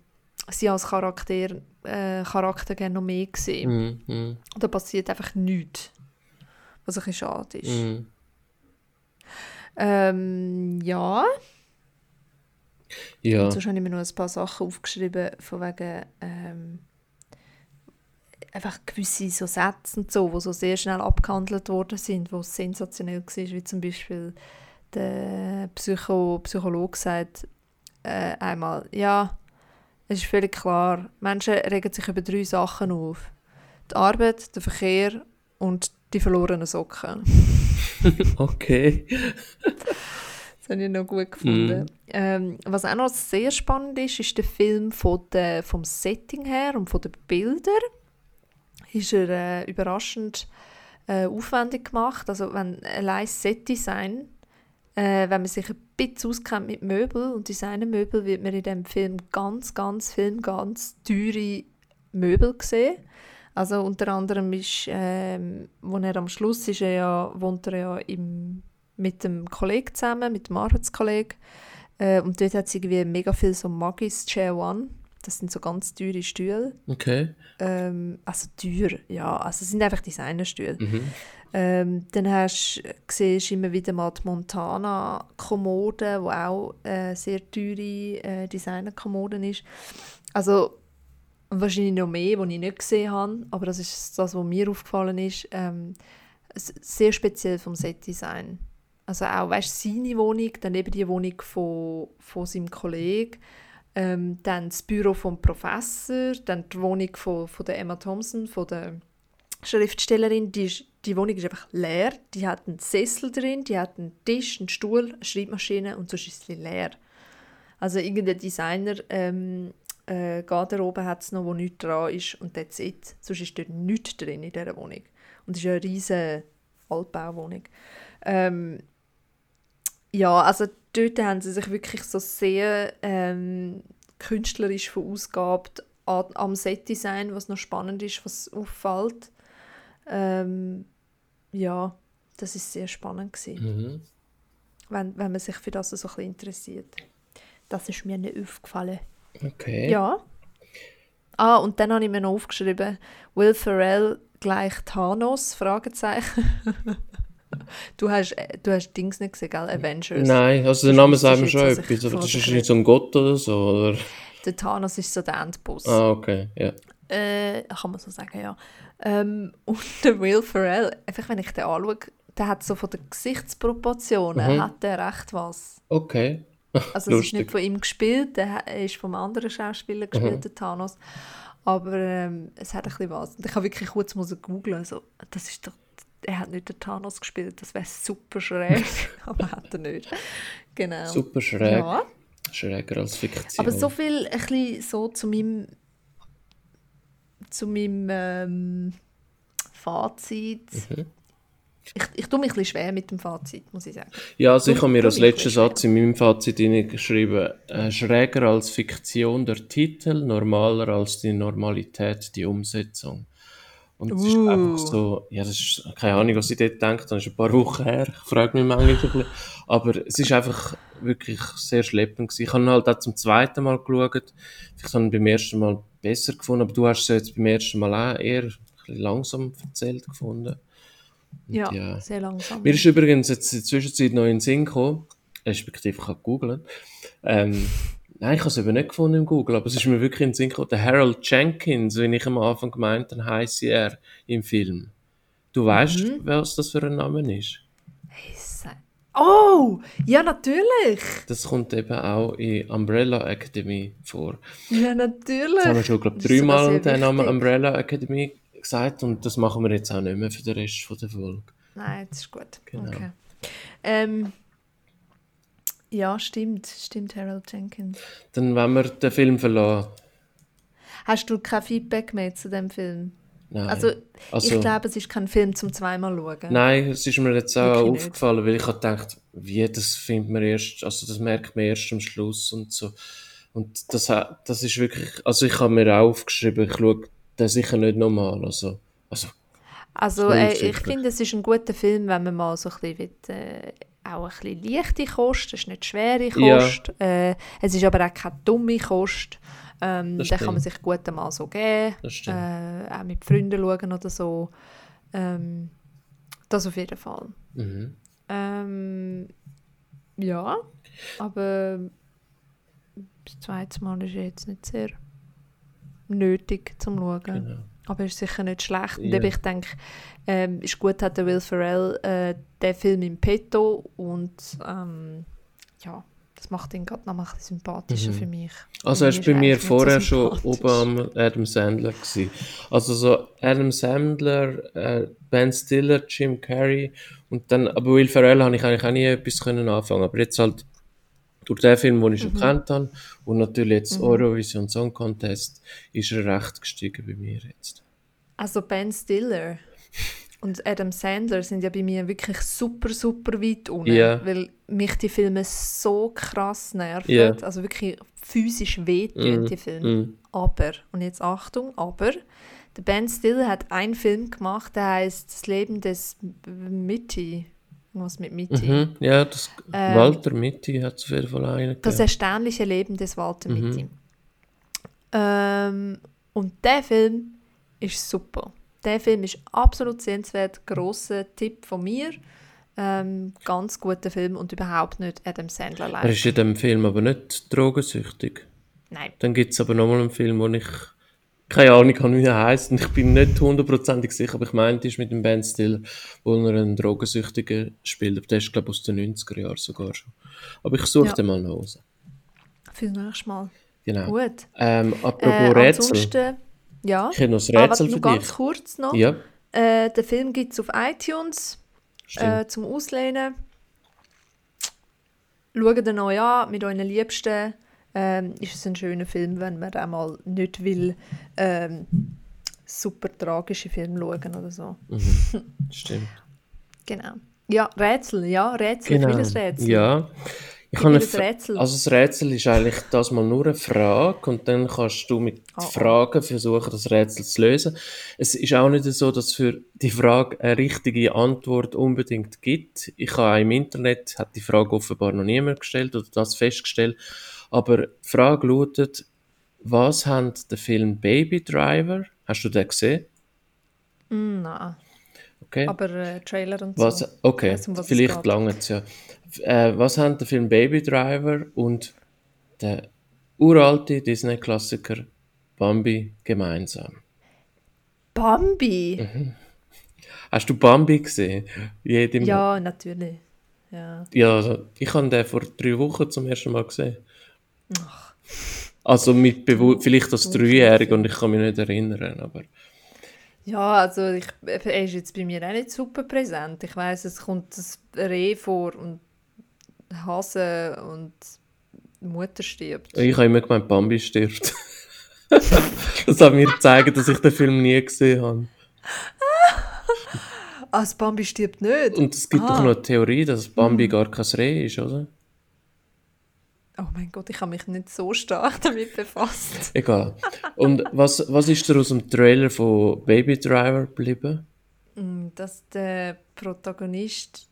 sie als Charakter, äh, Charakter gerne noch mehr gesehen. Mhm. Mhm. Da passiert einfach nichts. Was ein bisschen schade ist. Mhm. Ähm, ja. Ja. Sonst habe ich mir noch ein paar Sachen aufgeschrieben, von wegen ähm, einfach gewisse so Sätze und so, die so sehr schnell abgehandelt worden sind, wo sensationell war, wie zum Beispiel der Psycho Psychologe sagt äh, einmal, ja, es ist völlig klar, Menschen regen sich über drei Sachen auf. Die Arbeit, der Verkehr und die verlorenen Socken. Okay. Das habe ich noch gut gefunden. Mhm. Ähm, was auch noch sehr spannend ist, ist der Film von der, vom Setting her und von den Bildern. Ist er äh, überraschend äh, aufwendig gemacht. Also wenn allein Setdesign, äh, wenn man sich ein bisschen auskennt mit Möbel und Designermöbel, wird man in dem Film ganz, ganz Film ganz teure Möbel sehen. Also unter anderem ist, ähm, wo er am Schluss ist, er ja, wohnt er ja im, mit dem Kollegen zusammen, mit dem Arbeitskollegen. Äh, und dort hat es irgendwie mega viel so Magis Chair One. Das sind so ganz teure Stühle. Okay. Ähm, also teuer, ja. Also es sind einfach Designerstühle. Mhm. Ähm, dann hast, siehst du immer wieder mal die Montana-Kommode, wo auch äh, sehr teure äh, Designer-Kommode ist. Also wahrscheinlich noch mehr, die ich nicht gesehen habe, aber das ist das, was mir aufgefallen ist. Ähm, sehr speziell vom Setdesign. Also auch, weißt seine Wohnung, dann eben die Wohnung von, von seinem Kollegen, ähm, dann das Büro vom Professor, dann die Wohnung von, von der Emma Thompson, von der Schriftstellerin, die, die Wohnung ist einfach leer. Die hat einen Sessel drin, die hat einen Tisch, einen Stuhl, eine Schreibmaschine und sonst ist sie leer. Also irgendein Designer ähm, äh, Garderobe hat es noch, wo nichts dran ist und that's it. Sonst ist dort nichts drin in dieser Wohnung. Und es ist eine riesige Altbauwohnung. Ähm, ja, also dort haben sie sich wirklich so sehr ähm, künstlerisch verausgabt am Setdesign, was noch spannend ist, was auffällt. Ähm, ja, das ist sehr spannend gewesen, Mhm. wenn, wenn man sich für das so ein bisschen interessiert. Das ist mir nicht aufgefallen. Okay. Ja. Ah, und dann habe ich mir noch aufgeschrieben, Will Ferrell gleich Thanos? Fragezeichen. du hast, äh, du hast Dings nicht gesehen, gell? Avengers. Nein, also der Name sagt mir schon etwas, aber das ist nicht so ein Gott oder so, oder? Der Thanos ist so der Endboss. Ah, okay, ja. Äh, kann man so sagen, ja. Ähm, und der Will Ferrell, einfach wenn ich den anschaue, der hat so von den Gesichtsproportionen, mhm. hat der recht was. Okay. also es ist nicht von ihm gespielt, der ist vom anderen Schauspieler gespielt, mhm. der Thanos. Aber ähm, es hat ein bisschen was. Und ich habe wirklich kurz googeln, also, das ist doch, er hat nicht den Thanos gespielt, das wäre super schräg, aber hat er nicht. Genau. Super schräg. Ja. Schräger als Fiktion. Aber so viel ein bisschen so zu meinem zu meinem ähm, Fazit. Mhm. Ich, ich tue mich ein bisschen schwer mit dem Fazit, muss ich sagen. Ja, also ich habe mir als letzten Satz in meinem Fazit geschrieben, äh, schräger als Fiktion der Titel, normaler als die Normalität die Umsetzung. Und es uh. ist einfach so, ja, das ist keine Ahnung, was ich dort denke, das ist ein paar Wochen her, ich frage mich manchmal ein bisschen. Aber es ist einfach wirklich sehr schleppend gewesen. Ich habe halt auch zum zweiten Mal geschaut. Ich habe beim ersten Mal besser gefunden, aber du hast es jetzt beim ersten Mal auch eher langsam erzählt gefunden. Ja, ja, sehr langsam. Mir ist übrigens jetzt in der Zwischenzeit noch in den Sinn gekommen, respektive ich habe gegoogelt. Ähm, nein, ich habe es eben nicht gefunden im Google, aber es ist mir wirklich in den Sinn gekommen. Der Harold Jenkins, wie ich am Anfang gemeint habe, heisst er im Film. Du weißt, mhm. was das für ein Name ist? Oh, ja, natürlich. Das kommt eben auch in Umbrella Academy vor. Ja, natürlich. Das haben wir schon, glaube ich, dreimal den Namen Umbrella Academy gesagt und das machen wir jetzt auch nicht mehr für den Rest von der Folge. Nein, das ist gut. Genau. Okay. Ähm, ja, stimmt. Stimmt, Harold Jenkins. Dann, wenn wir den Film verlassen. Hast du kein Feedback mehr zu dem Film? Nein. Also, also, ich glaube, es ist kein Film zum zweimal schauen. Nein, es ist mir jetzt auch Wirklich aufgefallen, nicht. weil ich habe gedacht, wie, das findet man erst, also das merkt man erst am Schluss und so. Und das, das ist wirklich, also ich habe mir auch aufgeschrieben, ich schaue den sicher nicht nochmal, also, also also äh, ich finde, es ist ein guter Film, wenn man mal so ein bisschen will, äh, auch ein bisschen leichte Kost, es ist nicht schwere Kost, ja. äh, es ist aber auch keine dumme Kost. Ähm, dann kann man sich gut einmal so geben, äh, auch mit Freunden schauen oder so. Ähm, das auf jeden Fall. Mhm. Ähm, ja, aber das zweite Mal ist jetzt nicht sehr nötig zum Schauen. Genau. Aber ist sicher nicht schlecht. Yeah. Und ich denke, ähm, ist gut, hat der Will Ferrell äh, den Film im Petto und ähm, ja, das macht ihn gerade noch ein bisschen sympathischer mhm. für mich. Also er war bei mir vorher so schon oben am Adam Sandler gewesen. Also so Adam Sandler, äh, Ben Stiller, Jim Carrey und dann, aber Will Ferrell habe ich eigentlich auch nie etwas können anfangen. Aber jetzt halt durch den Film, den ich schon mhm. kennt habe und natürlich jetzt mhm. Eurovision Song Contest, ist er recht gestiegen bei mir jetzt. Also Ben Stiller und Adam Sandler sind ja bei mir wirklich super, super weit unten, yeah. weil mich die Filme so krass nerven, yeah. also wirklich physisch wehtun, mm. die Filme. Mm. Aber, und jetzt Achtung, aber, der Ben Stiller hat einen Film gemacht, der heißt Das Leben des Mitty. Was mit Mitty? Mhm, ja, das ähm, Walter Mitty hat auf jeden Fall einen. Das erstaunliche Leben des Walter mhm. Mitty. Ähm, und der Film ist super. Der Film ist absolut sehenswert, grosser Tipp von mir. Ähm, ganz guter Film und überhaupt nicht Adam Sandler live. Er ist in dem Film aber nicht drogensüchtig. Nein. Dann gibt es aber nochmal einen Film, wo ich keine Ahnung habe, wie er heißt und ich bin nicht hundertprozentig sicher, aber ich meinte, ist mit dem Ben Stiller, wo er einen Drogensüchtigen spielt. Aber der ist, glaube ich, aus den 90er Jahren sogar schon. Aber ich suche ja. den mal nach Hause. Für das nächste Mal. Genau. Gut. Ähm, apropos äh, Rätsel. Ja. Ich habe noch ein Rätsel ah, für ganz dich. kurz noch. Ja. Äh, den Film gibt es auf iTunes äh, zum Auslehnen. Schaut ihn euch an mit euren Liebsten. Ähm, ist es ein schöner Film, wenn man auch mal nicht will ähm, super tragische Filme schauen oder so. Mhm. Stimmt. genau. Ja, Rätsel, ja, Rätsel, genau. will Rätsel. Ja, ich habe ein Rätsel. Also das Rätsel ist eigentlich das mal nur eine Frage und dann kannst du mit oh. Fragen versuchen, das Rätsel zu lösen. Es ist auch nicht so, dass es für die Frage eine richtige Antwort unbedingt gibt. Ich habe im Internet, hat die Frage offenbar noch niemand gestellt oder das festgestellt, aber die Frage lautet, was hat der Film Baby Driver, hast du den gesehen? Mm, nein. Okay. Aber äh, Trailer und Was, so. okay, weiss, um vielleicht lange es ja. Äh, was haben der Film Baby Driver und der uralte Disney-Klassiker Bambi gemeinsam? Bambi? Mhm. Hast du Bambi gesehen? Jedem Ja, natürlich. Ja. Ja, also ich habe den vor drei Wochen zum ersten Mal gesehen. Also mit Bewu vielleicht als Dreijähriger und ich kann mich nicht erinnern, aber Ja, also ich, er ist jetzt bei mir auch nicht super präsent. Ich weiß, es kommt das Reh vor und Hase und Mutter stirbt. ich habe immer gemeint, Bambi stirbt. das hat mir gezeigt, dass ich den Film nie gesehen habe. Ah, das Bambi stirbt nicht? Und es gibt Ah. doch noch eine Theorie, dass Bambi gar kein Reh ist, oder? Oh mein Gott, ich habe mich nicht so stark damit befasst. Egal. Und was, was ist dir aus dem Trailer von Baby Driver geblieben? Mm, Dass der Protagonist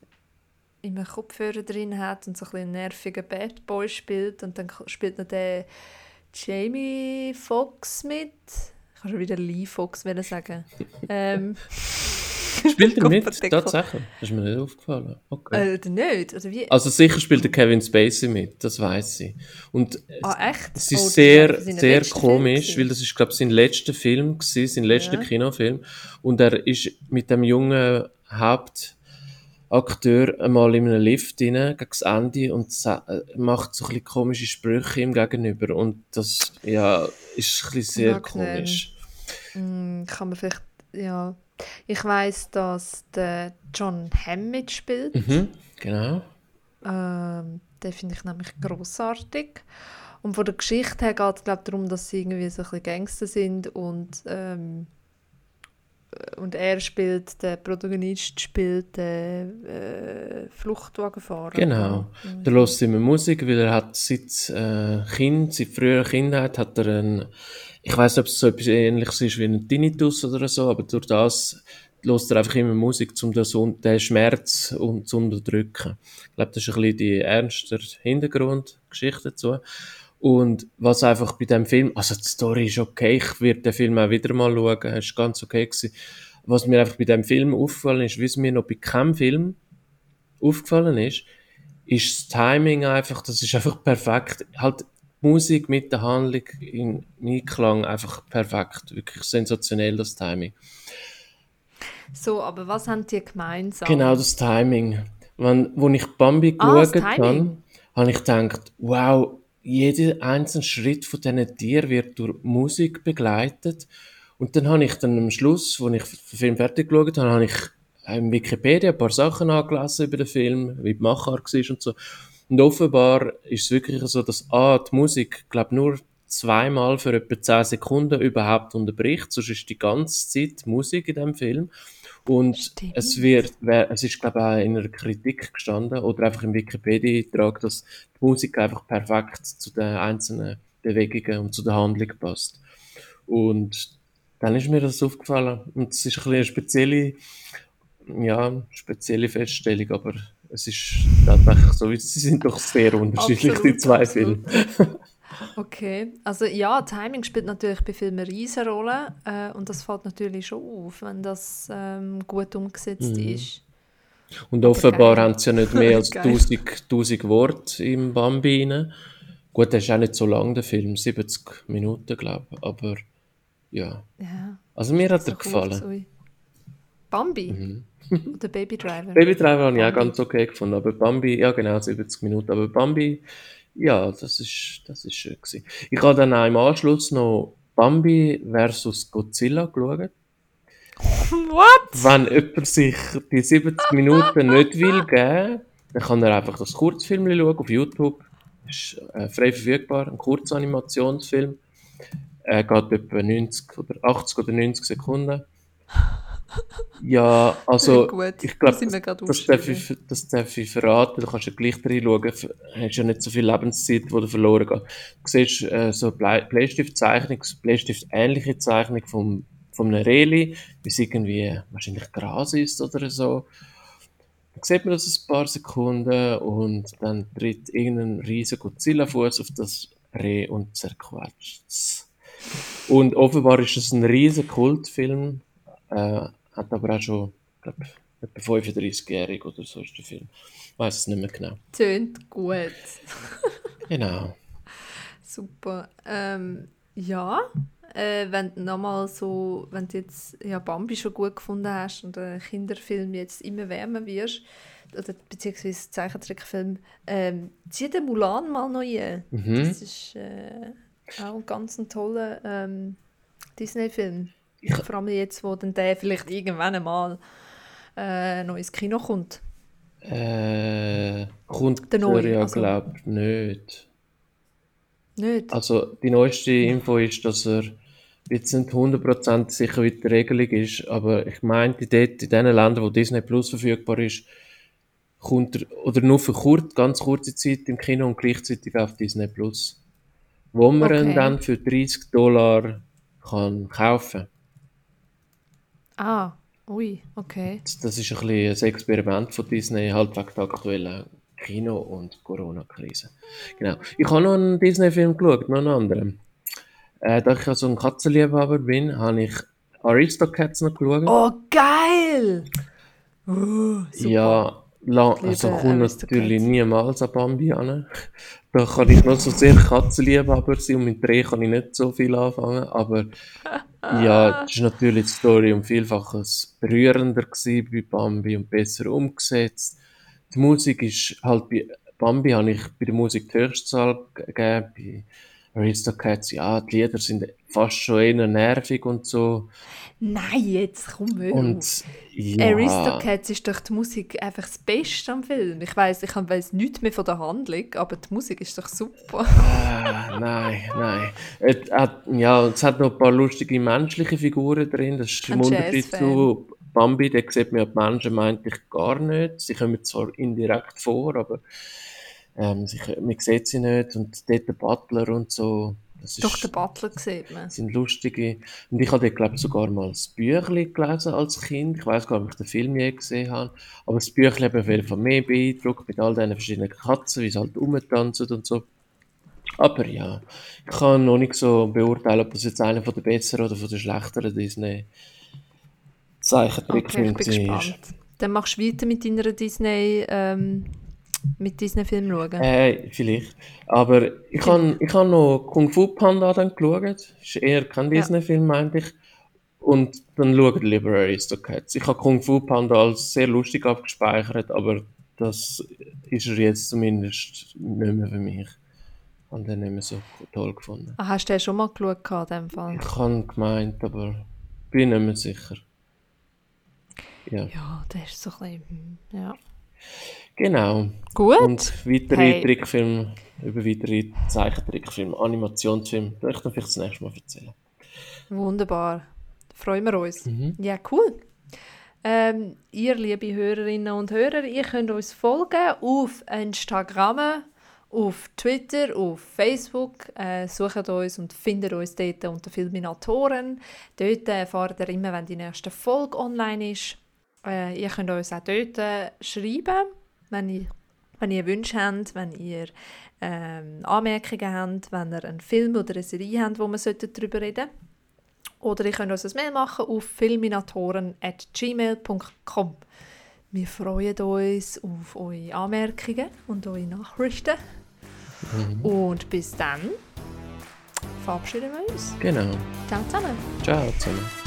immer Kopfhörer drin hat und so ein bisschen nervigen Bad Boy spielt und dann spielt noch der Jamie Foxx mit. Ich kann schon wieder Lee Fox sagen. ähm, Spielt er mit? Tatsächlich? Das ist mir nicht aufgefallen. Okay. äh, nicht? Oder wie? Also sicher spielt der Kevin Spacey mit, das weiß ich. Und ah, echt? es Oh, ist das sehr, sehr komisch, weil das ist, glaube ich, sein letzter Film gewesen, sein letzter Ja. Kinofilm. Und er ist mit dem jungen Hauptakteur einmal in einem Lift rein, gegen das Ende, und macht so ein bisschen komische Sprüche ihm gegenüber. Und das, ja, ist ein bisschen sehr Unangenehm. komisch. Mm, kann man vielleicht, ja. Ich weiß, dass der John Hamm mitspielt. Mhm, genau. Ähm, den finde ich nämlich grossartig. Und von der Geschichte her geht es glaube darum, dass sie irgendwie so ein bisschen Gangster sind und ähm, und er spielt, der Protagonist spielt den äh, Fluchtwagenfahrer. Genau. Mhm. Der hört immer Musik, weil er hat seit äh, Kind, seit früher Kindheit hat er einen, ich weiß nicht, ob es so etwas ähnliches ist wie ein Tinnitus oder so, aber durch das hört er einfach immer Musik, um den, den Schmerz un zu unterdrücken. Ich glaube, das ist ein bisschen die ernste Hintergrundgeschichte dazu. Und was einfach bei dem Film, also die Story ist okay, ich werde den Film auch wieder mal schauen, ist ganz okay gewesen. Was mir einfach bei dem Film aufgefallen ist, wie es mir noch bei keinem Film aufgefallen ist, ist das Timing einfach, das ist einfach perfekt. Halt die Musik mit der Handlung in Einklang einfach perfekt. Wirklich sensationell, das Timing. So, aber was haben die gemeinsam? Genau das Timing. Wenn, wo ich Bambi Ah, geschaut habe, habe ich gedacht, wow, jeder einzelne Schritt von diesen Tieren wird durch Musik begleitet. Und dann habe ich dann am Schluss, wo ich den Film fertig geschaut habe, habe ich in Wikipedia ein paar Sachen angelesen über den Film, wie die Machart war und so. Und offenbar ist es wirklich so, dass A, die Musik, glaube nur zweimal für etwa 10 Sekunden überhaupt unterbricht, sonst ist die ganze Zeit Musik in dem Film. Und Stimmt. es wird, es ist glaube ich auch in einer Kritik gestanden oder einfach im Wikipedia-Eintrag, dass die Musik einfach perfekt zu den einzelnen Bewegungen und zu der Handlung passt. Und dann ist mir das aufgefallen und es ist ein bisschen eine spezielle, ja, spezielle Feststellung, aber es ist tatsächlich so, sie sind doch sehr unterschiedlich, die Absolut, zwei absolut. Filme. Okay, also ja, Timing spielt natürlich bei Filmen eine riesige Rolle äh, und das fällt natürlich schon auf, wenn das ähm, gut umgesetzt Mhm. ist. Und offenbar haben sie ja nicht mehr als Geil. 1000, 1000 Worte im Bambi rein. Gut, das ist auch nicht so lang, der Film, 70 Minuten, glaube ich, aber ja. Ja, Also mir hat er gefallen. ui. Bambi oder Baby Driver. Baby Driver habe ich auch ganz okay gefunden, aber Bambi, ja genau, 70 Minuten, aber Bambi, ja, das ist, das ist schön gewesen. Ich habe dann auch im Anschluss noch Bambi versus Godzilla geschaut. What? Wenn jemand sich die 70 Minuten nicht will geben, dann kann er einfach das Kurzfilm schauen auf YouTube. Ist äh, frei verfügbar, ein Kurzanimationsfilm. Er geht etwa 90 oder 80 oder 90 Sekunden. Ja, also Gut, ich glaube, das, darf ich, das darf ich verraten. Du kannst ja gleich reinschauen. Du hast ja nicht so viel Lebenszeit, die du verloren geht. Du siehst äh, so Blei Bleistiftzeichnung, Bleistift-ähnliche Zeichnung vom, vom einem Reli, wie es irgendwie wahrscheinlich Gras ist oder so. Dann sieht man das ein paar Sekunden und dann tritt irgendein riesen Godzilla-Fuß auf das Reh und zerquetscht es. Und offenbar ist es ein riesen Kultfilm. Äh, hat aber auch schon, glaube etwa 35-jährig oder so ist der Film. Ich weiß es nicht mehr genau. Tönt gut. genau. Super. Ähm, ja, äh, wenn du nochmal so, wenn du jetzt ja, Bambi schon gut gefunden hast und einen Kinderfilm jetzt immer wärmer wirst, oder beziehungsweise Zeichentrickfilm, ähm, zieh den Mulan mal ein. Mhm. Das ist äh, auch ein ganz toller ähm, Disney-Film. Vor allem jetzt, wo dann der vielleicht irgendwann einmal äh, noch ins Kino kommt. Äh, kommt der, neue, ja, also, glaube ich, nicht. Nicht? Also, die neueste Info ist, dass er jetzt nicht 100% sicher, wie die Regelung ist, aber ich meinte, dort in den Ländern, wo Disney Plus verfügbar ist, kommt er, oder nur für kurz, ganz kurze Zeit im Kino und gleichzeitig auf Disney Plus. Wo man okay. ihn dann für 30 Dollar kann kaufen Ah, ui, okay. Das ist ein bisschen ein Experiment von Disney, halt wegen der aktuellen Kino- und Corona-Krise. Genau. Ich habe noch einen Disney-Film geschaut, noch einen anderen. Äh, da ich ja so ein Katzenliebhaber bin, habe ich Aristocats noch geschaut. Oh, geil! Uh, ja, also kommt natürlich niemals an Bambi an. Da kann ich noch so sehr Katzenliebhaber sein und mit Dreh kann ich nicht so viel anfangen, aber ja, das ist natürlich die Story um Vielfaches berührender gewesen bei Bambi und besser umgesetzt. Die Musik ist halt bei Bambi habe ich bei der Musik die Höchstzahl gegeben, bei Aristocats, ja, die Lieder sind fast schon eher nervig und so. Nein, jetzt komm hör und, ja. Aristocats ist doch die Musik einfach das Beste am Film. Ich weiß, ich weiß nichts mehr von der Handlung, aber die Musik ist doch super. Ah, nein, nein. Es hat, ja, es hat noch ein paar lustige menschliche Figuren drin. Das ist im Unterschied zu Bambi, der sieht mir die Menschen meinte ich gar nicht. Sie kommen zwar indirekt vor, aber ähm, sie, man sieht sie nicht. Und dort der Butler und so. Das Doch, ist, der Butler sieht man. sind lustige. Und ich habe dort, glaube ich, sogar mal das Büchlein gelesen als Kind. Ich weiß gar nicht, ob ich den Film je gesehen habe. Aber das Büchlein hat mich auf jeden Fall mehr beeindruckt, mit all diesen verschiedenen Katzen, wie sie halt rumtanzen und so. Aber ja, ich kann noch nicht so beurteilen, ob das jetzt einer von den besseren oder von den schlechteren Disney Zeichentrickfilm okay, ich bin gespannt. Dann machst du weiter mit deiner Disney ähm, mit Disney-Film schauen? Äh, vielleicht. Aber ich habe ich hab noch Kung Fu Panda dann geschaut. Ist eher kein Disney-Film, meinte ich. Und dann schaut lieber Aristocats. Ich habe Kung Fu Panda als sehr lustig abgespeichert, aber das ist er jetzt zumindest nicht mehr für mich. Ich habe den nicht mehr so toll gefunden. Ah, hast du den schon mal geschaut in dem Fall? Ich habe gemeint, aber bin nicht mehr sicher. Ja, ja der ist so ein bisschen, hm, ja. Genau. Gut. Und weitere hey. Trickfilme, über weitere Zeichentrickfilme, Animationsfilme, da ich dann vielleicht das nächste Mal erzählen. Wunderbar. Freuen wir uns. Mhm. Ja, cool. Ähm, ihr, liebe Hörerinnen und Hörer, ihr könnt uns folgen auf Instagram, auf Twitter, auf Facebook. Äh, sucht uns und findet uns dort unter Filminatoren. Dort erfahrt ihr immer, wenn die nächste Folge online ist. Äh, ihr könnt uns auch dort äh, schreiben wenn ihr, wenn ihr Wünsche habt, wenn ihr ähm, Anmerkungen habt, wenn ihr einen Film oder eine Serie habt, wo wir darüber reden sollten. Oder ihr könnt uns ein Mail machen auf filminatoren.gmail.com. Wir freuen uns auf eure Anmerkungen und eure Nachrichten. Mhm. Und bis dann verabschieden wir uns. Genau. Ciao zusammen. Ciao zusammen.